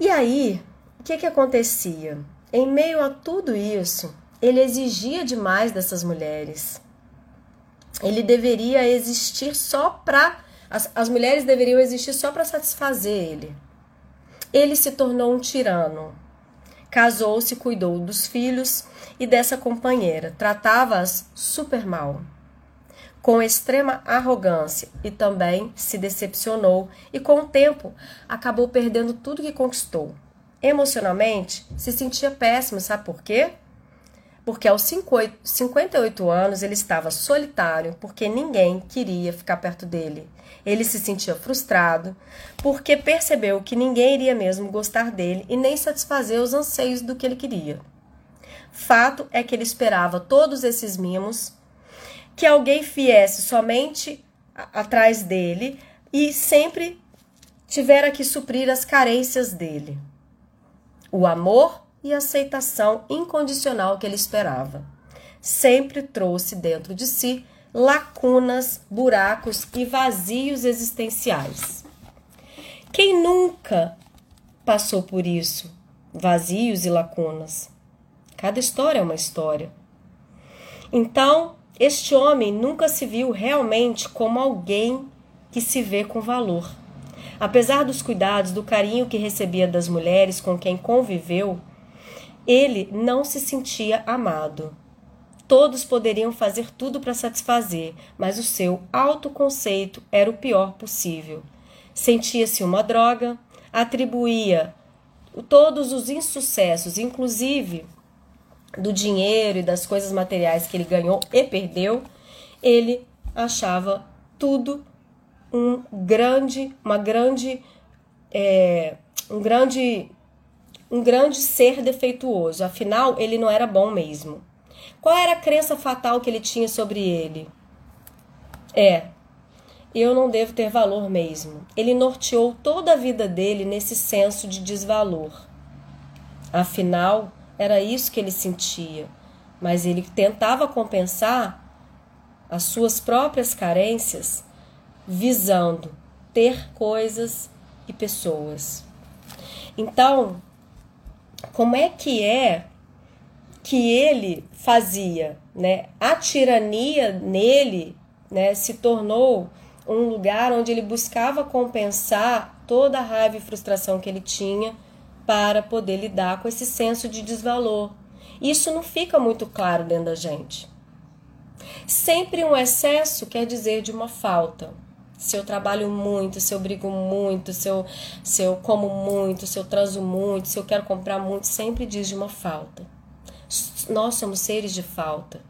E aí, que, que acontecia? Em meio a tudo isso, ele exigia demais dessas mulheres. Ele deveria existir só para. As, as mulheres deveriam existir só para satisfazer ele. Ele se tornou um tirano. Casou-se, cuidou dos filhos e dessa companheira. Tratava-as super mal com extrema arrogância e também se decepcionou e com o tempo acabou perdendo tudo que conquistou. Emocionalmente, se sentia péssimo, sabe por quê? Porque aos 58 anos ele estava solitário, porque ninguém queria ficar perto dele. Ele se sentia frustrado, porque percebeu que ninguém iria mesmo gostar dele e nem satisfazer os anseios do que ele queria. Fato é que ele esperava todos esses mimos que alguém viesse somente atrás dele e sempre tivera que suprir as carências dele. O amor e a aceitação incondicional que ele esperava. Sempre trouxe dentro de si lacunas, buracos e vazios existenciais. Quem nunca passou por isso? Vazios e lacunas. Cada história é uma história. Então, este homem nunca se viu realmente como alguém que se vê com valor. Apesar dos cuidados, do carinho que recebia das mulheres com quem conviveu, ele não se sentia amado. Todos poderiam fazer tudo para satisfazer, mas o seu autoconceito era o pior possível. Sentia-se uma droga, atribuía todos os insucessos, inclusive do dinheiro e das coisas materiais que ele ganhou e perdeu, ele achava tudo um grande, uma grande, é, um grande, um grande ser defeituoso. Afinal, ele não era bom mesmo. Qual era a crença fatal que ele tinha sobre ele? É, eu não devo ter valor mesmo. Ele norteou toda a vida dele nesse senso de desvalor. Afinal, era isso que ele sentia, mas ele tentava compensar as suas próprias carências visando ter coisas e pessoas. Então, como é que é que ele fazia, né? A tirania nele, né, se tornou um lugar onde ele buscava compensar toda a raiva e frustração que ele tinha para poder lidar com esse senso de desvalor. Isso não fica muito claro dentro da gente. Sempre um excesso quer dizer de uma falta. Se eu trabalho muito, se eu brigo muito, se eu, se eu como muito, se eu transo muito, se eu quero comprar muito, sempre diz de uma falta. Nós somos seres de falta.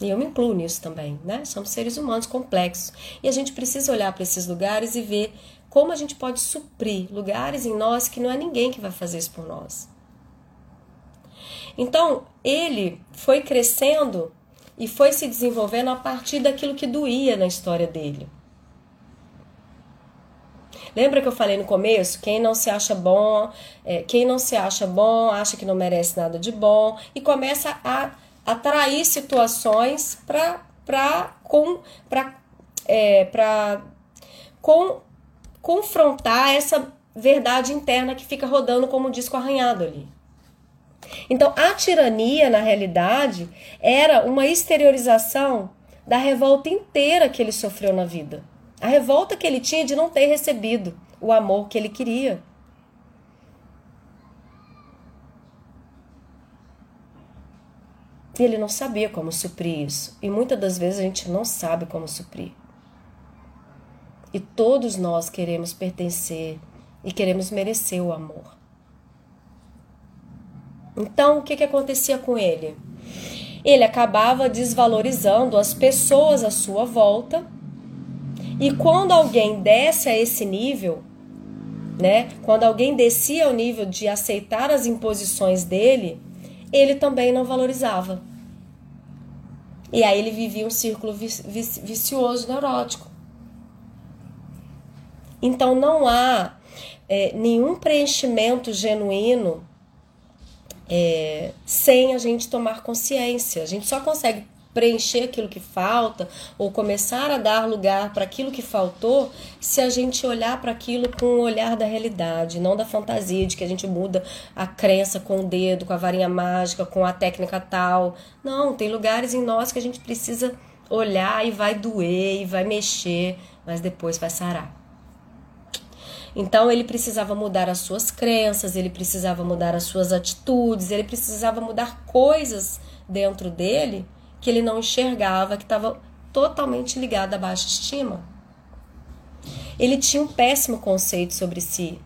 E eu me incluo nisso também, né? Somos seres humanos complexos. E a gente precisa olhar para esses lugares e ver como a gente pode suprir lugares em nós que não é ninguém que vai fazer isso por nós. Então, ele foi crescendo e foi se desenvolvendo a partir daquilo que doía na história dele. Lembra que eu falei no começo? Quem não se acha bom, é, quem não se acha bom, acha que não merece nada de bom e começa a atrair situações para com para é, para com confrontar essa verdade interna que fica rodando como um disco arranhado ali. Então, a tirania, na realidade, era uma exteriorização da revolta inteira que ele sofreu na vida. A revolta que ele tinha de não ter recebido o amor que ele queria. E ele não sabia como suprir isso. E muitas das vezes a gente não sabe como suprir. E todos nós queremos pertencer e queremos merecer o amor. Então, o que, que acontecia com ele? Ele acabava desvalorizando as pessoas à sua volta. E quando alguém desce a esse nível, né? Quando alguém descia ao nível de aceitar as imposições dele, ele também não valorizava. E aí ele vivia um círculo vicioso neurótico. Então não há é, nenhum preenchimento genuíno é, sem a gente tomar consciência. A gente só consegue preencher aquilo que falta ou começar a dar lugar para aquilo que faltou, se a gente olhar para aquilo com o olhar da realidade, não da fantasia de que a gente muda a crença com o dedo, com a varinha mágica, com a técnica tal. Não, tem lugares em nós que a gente precisa olhar e vai doer e vai mexer, mas depois vai sarar. Então ele precisava mudar as suas crenças, ele precisava mudar as suas atitudes, ele precisava mudar coisas dentro dele que ele não enxergava, que estava totalmente ligado à baixa estima. Ele tinha um péssimo conceito sobre si.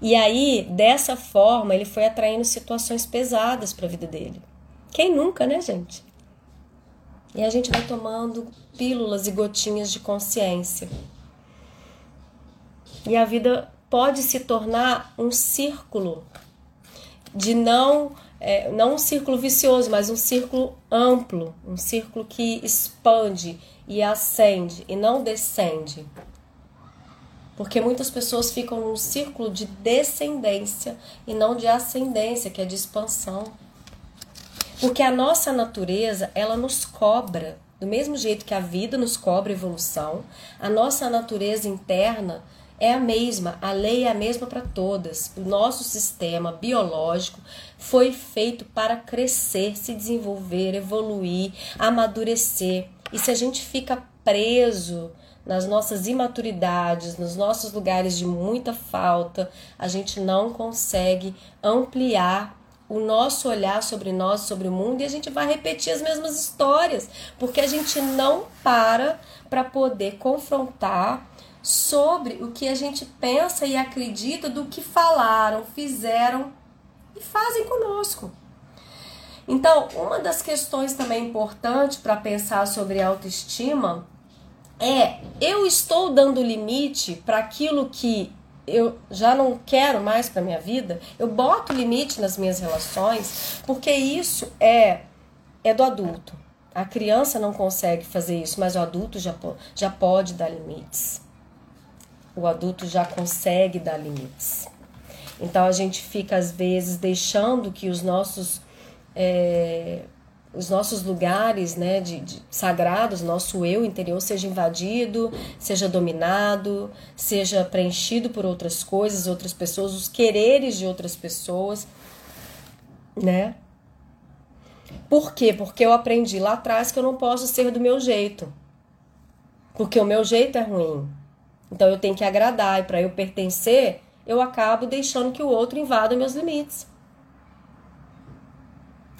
E aí, dessa forma, ele foi atraindo situações pesadas para a vida dele. Quem nunca, né, gente? E a gente vai tomando pílulas e gotinhas de consciência. E a vida pode se tornar um círculo de não é, não um círculo vicioso, mas um círculo amplo, um círculo que expande e ascende e não descende. Porque muitas pessoas ficam num círculo de descendência e não de ascendência, que é de expansão. Porque a nossa natureza, ela nos cobra, do mesmo jeito que a vida nos cobra evolução, a nossa natureza interna é a mesma, a lei é a mesma para todas. O nosso sistema biológico foi feito para crescer, se desenvolver, evoluir, amadurecer. E se a gente fica preso nas nossas imaturidades, nos nossos lugares de muita falta, a gente não consegue ampliar o nosso olhar sobre nós, sobre o mundo, e a gente vai repetir as mesmas histórias, porque a gente não para para poder confrontar sobre o que a gente pensa e acredita do que falaram, fizeram e fazem conosco. Então, uma das questões também importantes para pensar sobre autoestima é: eu estou dando limite para aquilo que eu já não quero mais para minha vida? Eu boto limite nas minhas relações, porque isso é é do adulto. A criança não consegue fazer isso, mas o adulto já, já pode dar limites o adulto já consegue dar limites. Então a gente fica às vezes deixando que os nossos é, os nossos lugares né, de, de, sagrados, nosso eu interior seja invadido, seja dominado, seja preenchido por outras coisas, outras pessoas, os quereres de outras pessoas, né? Por quê? Porque eu aprendi lá atrás que eu não posso ser do meu jeito. Porque o meu jeito é ruim. Então eu tenho que agradar e para eu pertencer, eu acabo deixando que o outro invada meus limites.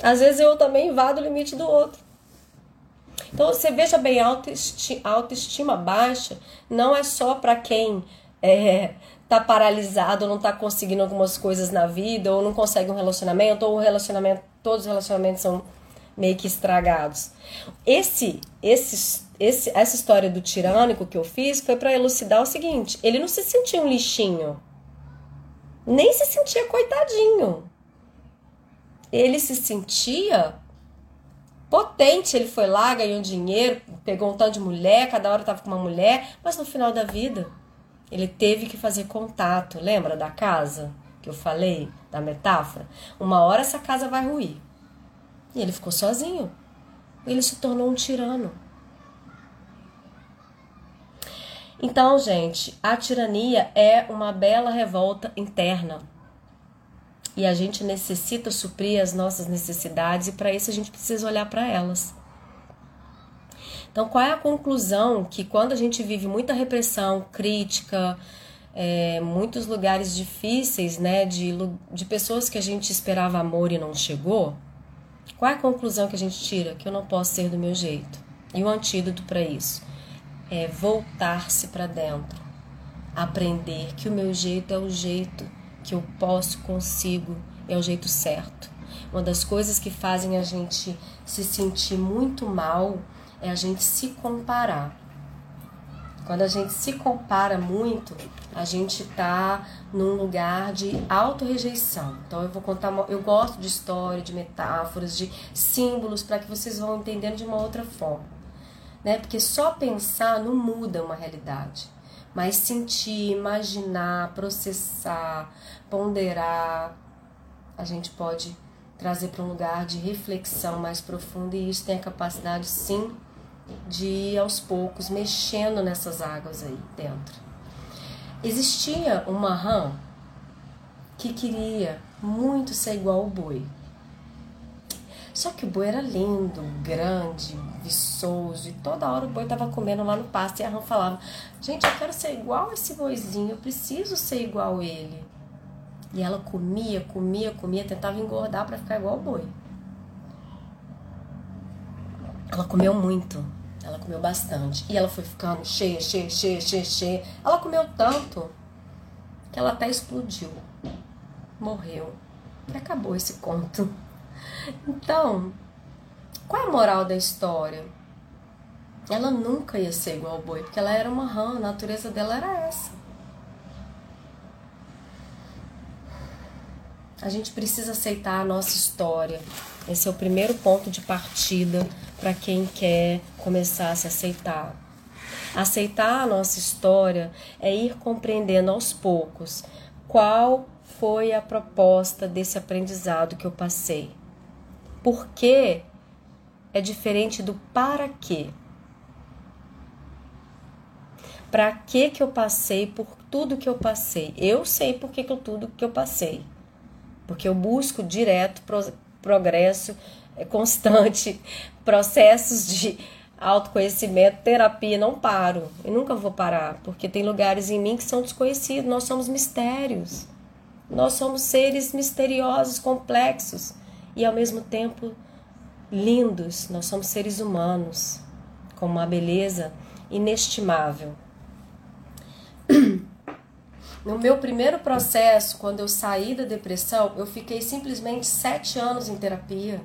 Às vezes eu também invado o limite do outro. Então você veja bem, autoestima, autoestima baixa não é só para quem é, tá paralisado, não tá conseguindo algumas coisas na vida, ou não consegue um relacionamento, ou o relacionamento, todos os relacionamentos são meio que estragados. Esse, esse esse, essa história do tirânico que eu fiz foi para elucidar o seguinte: ele não se sentia um lixinho, nem se sentia coitadinho. Ele se sentia potente. Ele foi lá, ganhou dinheiro, pegou um tanto de mulher, cada hora estava com uma mulher, mas no final da vida ele teve que fazer contato. Lembra da casa que eu falei, da metáfora? Uma hora essa casa vai ruir. E ele ficou sozinho. Ele se tornou um tirano. Então, gente, a tirania é uma bela revolta interna. E a gente necessita suprir as nossas necessidades e para isso a gente precisa olhar para elas. Então, qual é a conclusão? Que quando a gente vive muita repressão, crítica, é, muitos lugares difíceis, né, de, de pessoas que a gente esperava amor e não chegou, qual é a conclusão que a gente tira? Que eu não posso ser do meu jeito. E o antídoto para isso? É voltar-se para dentro, aprender que o meu jeito é o jeito que eu posso, consigo, é o jeito certo. Uma das coisas que fazem a gente se sentir muito mal é a gente se comparar. Quando a gente se compara muito, a gente tá num lugar de auto-rejeição. Então eu vou contar, uma, eu gosto de história, de metáforas, de símbolos para que vocês vão entendendo de uma outra forma né? Porque só pensar não muda uma realidade. Mas sentir, imaginar, processar, ponderar, a gente pode trazer para um lugar de reflexão mais profunda e isso tem a capacidade sim de ir aos poucos mexendo nessas águas aí dentro. Existia uma rã que queria muito ser igual ao boi. Só que o boi era lindo, grande, viçoso, e toda hora o boi estava comendo lá no pasto e a rã falava: Gente, eu quero ser igual esse boizinho, eu preciso ser igual ele. E ela comia, comia, comia, tentava engordar para ficar igual ao boi. Ela comeu muito, ela comeu bastante. E ela foi ficando cheia, cheia, cheia, cheia, cheia. Ela comeu tanto que ela até explodiu. Morreu. E acabou esse conto. Então, qual é a moral da história? Ela nunca ia ser igual ao boi, porque ela era uma rã, a natureza dela era essa. A gente precisa aceitar a nossa história. Esse é o primeiro ponto de partida para quem quer começar a se aceitar. Aceitar a nossa história é ir compreendendo aos poucos qual foi a proposta desse aprendizado que eu passei. Por que é diferente do para quê? Para que que eu passei por tudo que eu passei? Eu sei por que, eu tudo que eu passei. Porque eu busco direto pro, progresso é, constante, processos de autoconhecimento, terapia, não paro. E nunca vou parar, porque tem lugares em mim que são desconhecidos, nós somos mistérios. Nós somos seres misteriosos, complexos e ao mesmo tempo lindos. Nós somos seres humanos com uma beleza inestimável. No meu primeiro processo, quando eu saí da depressão, eu fiquei simplesmente sete anos em terapia.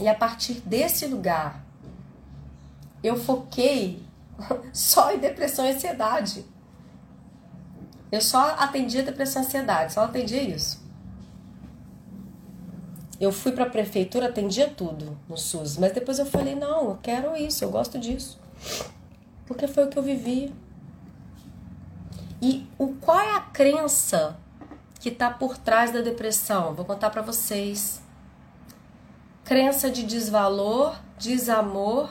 E a partir desse lugar, eu foquei só em depressão e ansiedade. Eu só atendia depressão e ansiedade, só atendia isso. Eu fui para a prefeitura, atendia tudo no SUS, mas depois eu falei: não, eu quero isso, eu gosto disso. Porque foi o que eu vivi. E o, qual é a crença que está por trás da depressão? Vou contar para vocês. Crença de desvalor, desamor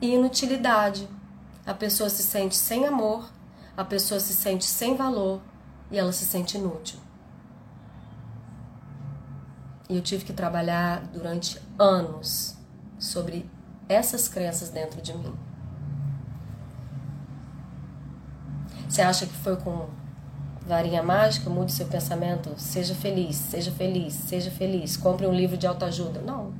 e inutilidade. A pessoa se sente sem amor, a pessoa se sente sem valor e ela se sente inútil. E eu tive que trabalhar durante anos sobre essas crenças dentro de mim. Você acha que foi com varinha mágica? Mude seu pensamento. Seja feliz, seja feliz, seja feliz. Compre um livro de autoajuda. Não.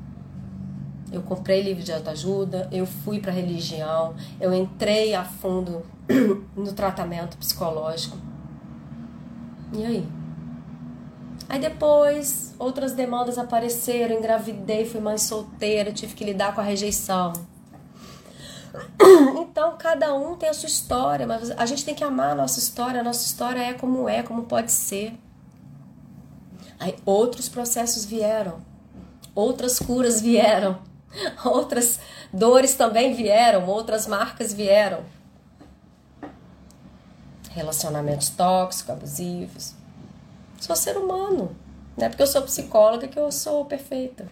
Eu comprei livro de autoajuda, eu fui para religião, eu entrei a fundo no tratamento psicológico. E aí? Aí depois, outras demandas apareceram, engravidei, fui mãe solteira, tive que lidar com a rejeição. Então, cada um tem a sua história, mas a gente tem que amar a nossa história. A nossa história é como é, como pode ser. Aí outros processos vieram, outras curas vieram, outras dores também vieram, outras marcas vieram relacionamentos tóxicos, abusivos. Sou ser humano. Não é porque eu sou psicóloga que eu sou perfeita.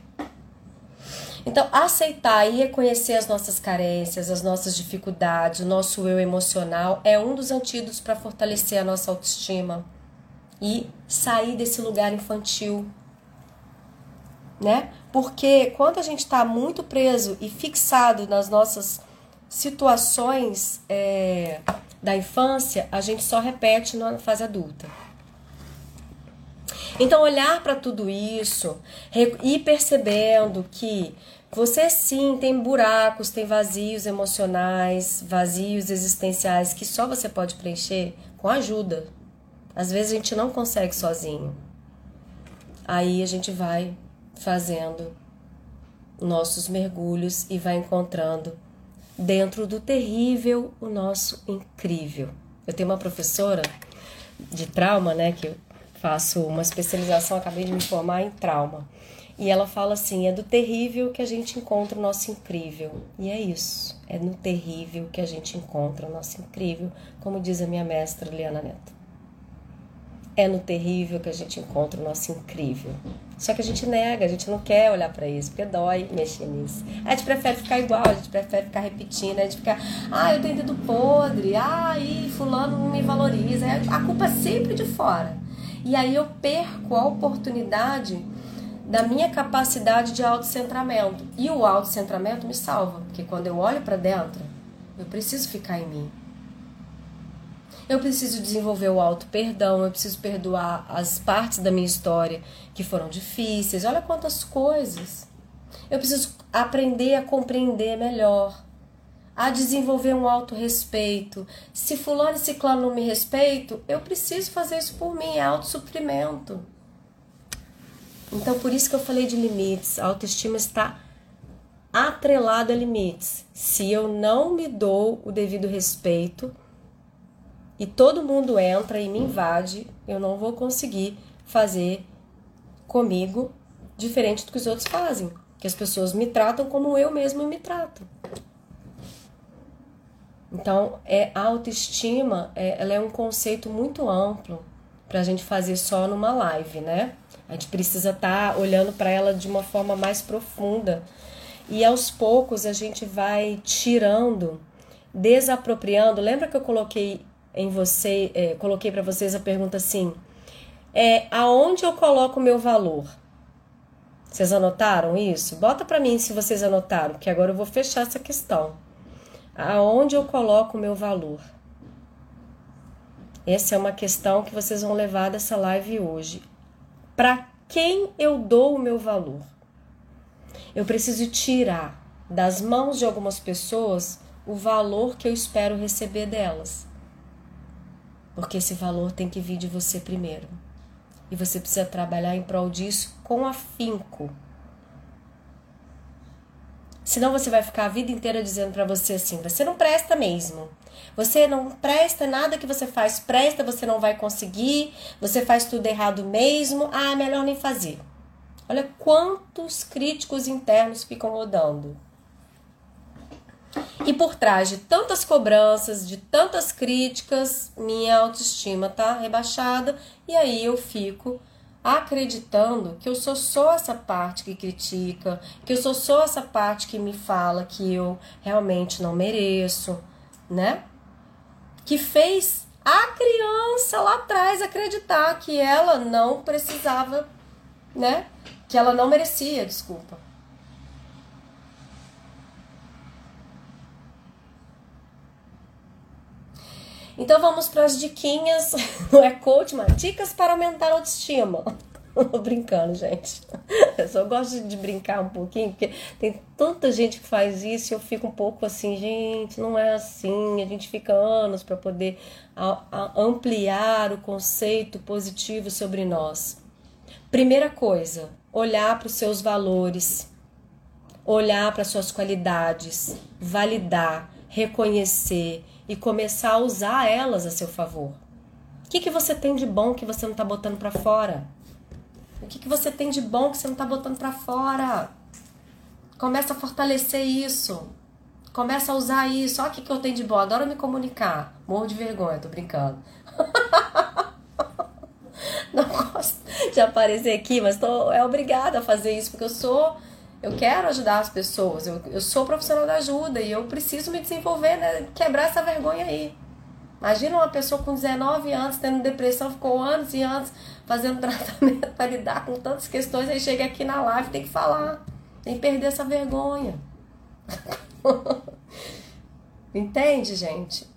Então, aceitar e reconhecer as nossas carências, as nossas dificuldades, o nosso eu emocional é um dos antídotos para fortalecer a nossa autoestima e sair desse lugar infantil. Né? Porque quando a gente está muito preso e fixado nas nossas situações é, da infância, a gente só repete na fase adulta. Então, olhar para tudo isso e percebendo que você sim tem buracos, tem vazios emocionais, vazios existenciais que só você pode preencher com ajuda. Às vezes a gente não consegue sozinho. Aí a gente vai fazendo nossos mergulhos e vai encontrando dentro do terrível o nosso incrível. Eu tenho uma professora de trauma, né, que faço uma especialização, acabei de me formar em trauma. E ela fala assim: é do terrível que a gente encontra o nosso incrível. E é isso, é no terrível que a gente encontra o nosso incrível, como diz a minha mestra Liana Neto. é no terrível que a gente encontra o nosso incrível. Só que a gente nega, a gente não quer olhar para isso, porque dói mexer nisso. A gente prefere ficar igual, a gente prefere ficar repetindo, a gente fica, ah, eu tenho dedo podre, ah, e fulano não me valoriza. A culpa é sempre de fora. E aí eu perco a oportunidade da minha capacidade de autocentramento. E o autocentramento me salva, porque quando eu olho para dentro, eu preciso ficar em mim. Eu preciso desenvolver o auto perdão, eu preciso perdoar as partes da minha história que foram difíceis. Olha quantas coisas. Eu preciso aprender a compreender melhor, a desenvolver um auto-respeito. Se fulano e ciclano não me respeitam, eu preciso fazer isso por mim, é autossuprimento. Então, por isso que eu falei de limites. A autoestima está atrelada a limites. Se eu não me dou o devido respeito, e todo mundo entra e me invade, eu não vou conseguir fazer comigo diferente do que os outros fazem. Que as pessoas me tratam como eu mesmo me trato. Então, é autoestima, é, ela é um conceito muito amplo para a gente fazer só numa live, né? A gente precisa estar tá olhando para ela de uma forma mais profunda. E aos poucos a gente vai tirando, desapropriando. Lembra que eu coloquei em você, é, coloquei para vocês a pergunta assim: é aonde eu coloco o meu valor? Vocês anotaram isso? Bota para mim se vocês anotaram, que agora eu vou fechar essa questão. Aonde eu coloco o meu valor? Essa é uma questão que vocês vão levar dessa live hoje. Para quem eu dou o meu valor? Eu preciso tirar das mãos de algumas pessoas o valor que eu espero receber delas. Porque esse valor tem que vir de você primeiro. E você precisa trabalhar em prol disso com afinco. Senão você vai ficar a vida inteira dizendo para você assim: você não presta mesmo. Você não presta nada que você faz, presta, você não vai conseguir, você faz tudo errado mesmo. Ah, melhor nem fazer. Olha quantos críticos internos ficam rodando. E por trás de tantas cobranças, de tantas críticas, minha autoestima tá rebaixada e aí eu fico acreditando que eu sou só essa parte que critica, que eu sou só essa parte que me fala que eu realmente não mereço, né? Que fez a criança lá atrás acreditar que ela não precisava, né? Que ela não merecia, desculpa. Então vamos para as diquinhas, não é coach, mas dicas para aumentar a autoestima. Brincando, gente. Eu só gosto de brincar um pouquinho, porque tem tanta gente que faz isso e eu fico um pouco assim, gente, não é assim. A gente fica anos para poder ampliar o conceito positivo sobre nós. Primeira coisa, olhar para os seus valores, olhar para suas qualidades, validar, reconhecer e começar a usar elas a seu favor. O que, que você tem de bom que você não está botando para fora? O que, que você tem de bom que você não está botando para fora? Começa a fortalecer isso. Começa a usar isso. Olha o que, que eu tenho de bom. Adoro me comunicar. Morro de vergonha, tô brincando. não gosto de aparecer aqui, mas tô, é obrigada a fazer isso, porque eu sou eu quero ajudar as pessoas, eu, eu sou profissional da ajuda e eu preciso me desenvolver, né? quebrar essa vergonha aí. Imagina uma pessoa com 19 anos tendo depressão, ficou anos e anos fazendo tratamento para lidar com tantas questões, aí chega aqui na live tem que falar, tem que perder essa vergonha. Entende, gente?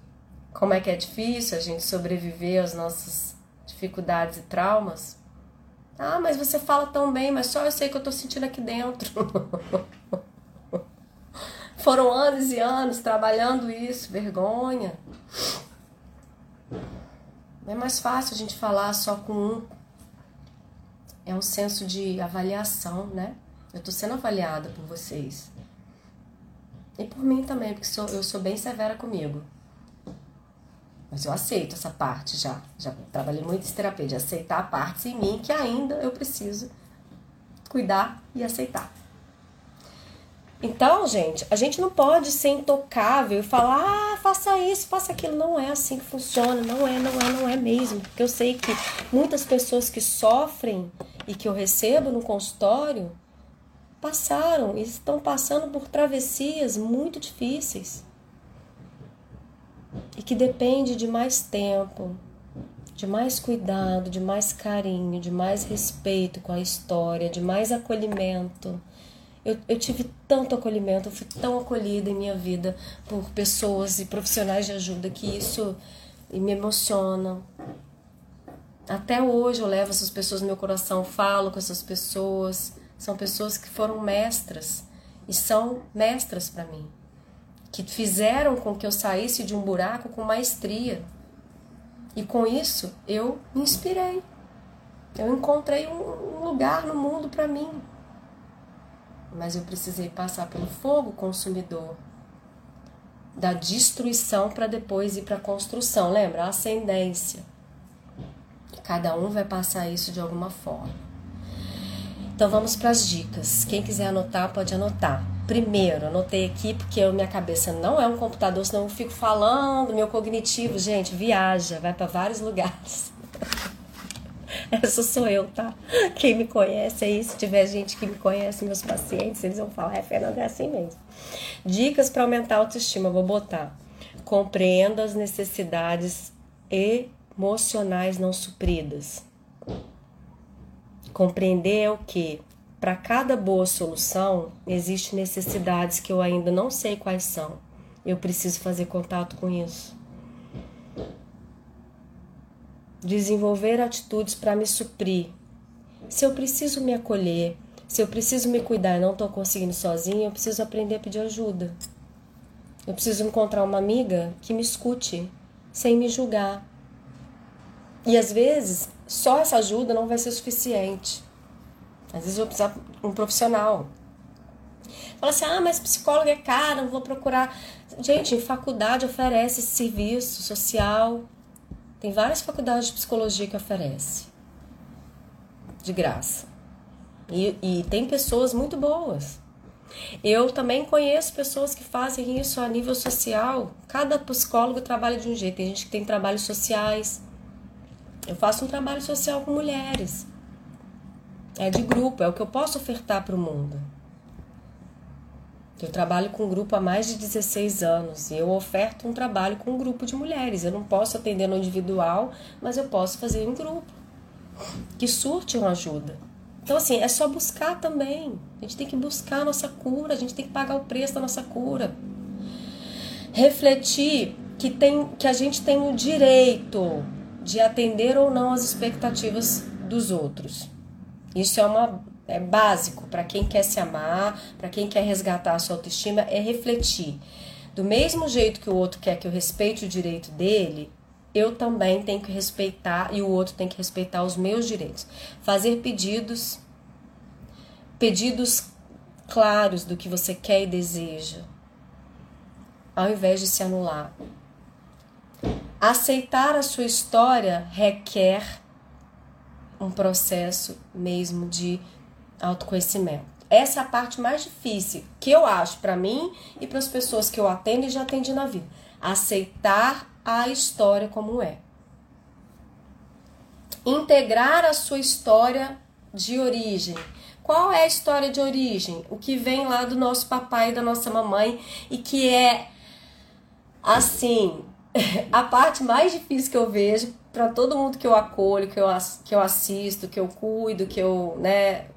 Como é que é difícil a gente sobreviver às nossas dificuldades e traumas? Ah, mas você fala tão bem, mas só eu sei que eu tô sentindo aqui dentro. Foram anos e anos trabalhando isso, vergonha. É mais fácil a gente falar só com um. É um senso de avaliação, né? Eu tô sendo avaliada por vocês. E por mim também, porque sou, eu sou bem severa comigo. Mas eu aceito essa parte já. Já trabalhei muito em terapia, de aceitar partes em mim que ainda eu preciso cuidar e aceitar. Então, gente, a gente não pode ser intocável e falar, ah, faça isso, faça aquilo. Não é assim que funciona, não é, não é, não é mesmo. Porque eu sei que muitas pessoas que sofrem e que eu recebo no consultório passaram e estão passando por travessias muito difíceis e que depende de mais tempo, de mais cuidado, de mais carinho, de mais respeito com a história, de mais acolhimento. Eu, eu tive tanto acolhimento, eu fui tão acolhida em minha vida por pessoas e profissionais de ajuda que isso me emociona. Até hoje eu levo essas pessoas no meu coração, falo com essas pessoas são pessoas que foram mestras e são mestras para mim, que fizeram com que eu saísse de um buraco com maestria. E com isso eu me inspirei. Eu encontrei um lugar no mundo para mim. Mas eu precisei passar pelo fogo consumidor da destruição para depois ir para a construção. Lembra? A ascendência. Cada um vai passar isso de alguma forma. Então vamos para as dicas. Quem quiser anotar, pode anotar. Primeiro, anotei aqui porque eu, minha cabeça não é um computador, senão eu fico falando, meu cognitivo, gente, viaja, vai para vários lugares. Essa sou eu, tá? Quem me conhece aí, se tiver gente que me conhece, meus pacientes, eles vão falar, é, Fernanda, é assim mesmo. Dicas para aumentar a autoestima, vou botar. Compreenda as necessidades emocionais não supridas. Compreender é o que, para cada boa solução, existem necessidades que eu ainda não sei quais são. Eu preciso fazer contato com isso. Desenvolver atitudes para me suprir. Se eu preciso me acolher, se eu preciso me cuidar e não estou conseguindo sozinha, eu preciso aprender a pedir ajuda. Eu preciso encontrar uma amiga que me escute, sem me julgar. E às vezes só essa ajuda não vai ser suficiente. Às vezes eu vou precisar um profissional. Fala assim, ah, mas psicólogo é caro, não vou procurar. Gente, em faculdade oferece serviço social. Tem várias faculdades de psicologia que oferece. De graça. E, e tem pessoas muito boas. Eu também conheço pessoas que fazem isso a nível social. Cada psicólogo trabalha de um jeito. Tem gente que tem trabalhos sociais, eu faço um trabalho social com mulheres. É de grupo, é o que eu posso ofertar para o mundo. Eu trabalho com grupo há mais de 16 anos e eu oferto um trabalho com um grupo de mulheres. Eu não posso atender no individual, mas eu posso fazer em grupo que surte uma ajuda. Então, assim, é só buscar também. A gente tem que buscar a nossa cura, a gente tem que pagar o preço da nossa cura. Refletir que, tem, que a gente tem o direito de atender ou não as expectativas dos outros. Isso é uma é básico para quem quer se amar, para quem quer resgatar a sua autoestima, é refletir. Do mesmo jeito que o outro quer que eu respeite o direito dele, eu também tenho que respeitar e o outro tem que respeitar os meus direitos. Fazer pedidos, pedidos claros do que você quer e deseja, ao invés de se anular. Aceitar a sua história requer um processo mesmo de autoconhecimento. Essa é a parte mais difícil que eu acho para mim e para as pessoas que eu atendo e já atendi na vida. Aceitar a história como é. Integrar a sua história de origem. Qual é a história de origem? O que vem lá do nosso papai e da nossa mamãe e que é assim, a parte mais difícil que eu vejo para todo mundo que eu acolho, que eu, que eu assisto, que eu cuido, que eu né,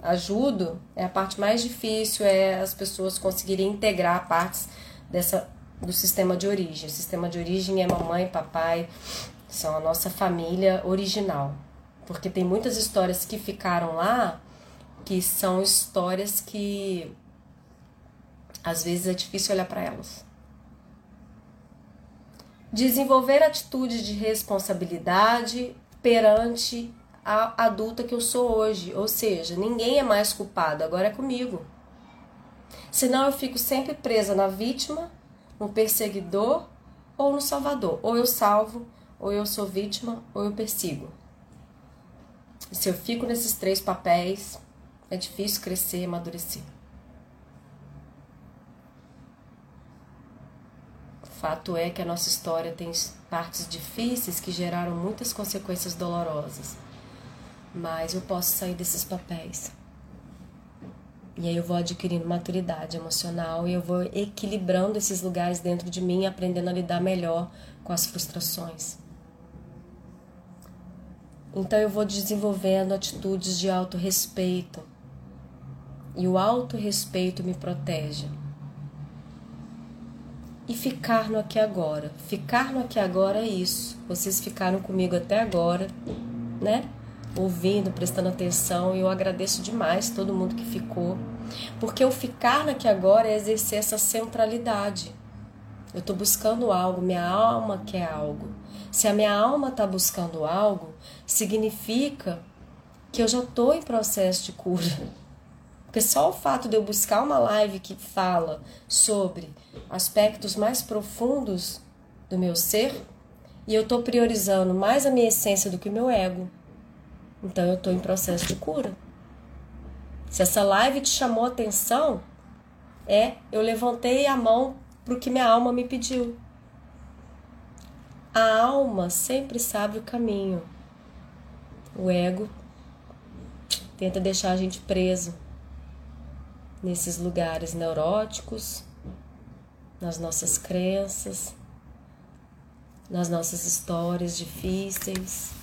ajudo, é a parte mais difícil é as pessoas conseguirem integrar partes dessa do sistema de origem. O sistema de origem é mamãe, papai, são a nossa família original. Porque tem muitas histórias que ficaram lá que são histórias que às vezes é difícil olhar para elas. Desenvolver atitude de responsabilidade perante a adulta que eu sou hoje. Ou seja, ninguém é mais culpado, agora é comigo. Senão eu fico sempre presa na vítima, no perseguidor ou no salvador. Ou eu salvo, ou eu sou vítima, ou eu persigo. Se eu fico nesses três papéis, é difícil crescer e amadurecer. Fato é que a nossa história tem partes difíceis que geraram muitas consequências dolorosas. Mas eu posso sair desses papéis. E aí eu vou adquirindo maturidade emocional e eu vou equilibrando esses lugares dentro de mim, aprendendo a lidar melhor com as frustrações. Então eu vou desenvolvendo atitudes de autorrespeito. E o autorrespeito me protege. E ficar no aqui agora. Ficar no aqui agora é isso. Vocês ficaram comigo até agora, né? ouvindo, prestando atenção, e eu agradeço demais todo mundo que ficou, porque o ficar aqui agora é exercer essa centralidade. Eu estou buscando algo, minha alma quer algo. Se a minha alma está buscando algo, significa que eu já estou em processo de cura. Porque só o fato de eu buscar uma live que fala sobre aspectos mais profundos do meu ser, e eu estou priorizando mais a minha essência do que o meu ego. Então eu estou em processo de cura. Se essa live te chamou atenção, é eu levantei a mão para o que minha alma me pediu. A alma sempre sabe o caminho. O ego tenta deixar a gente preso nesses lugares neuróticos, nas nossas crenças, nas nossas histórias difíceis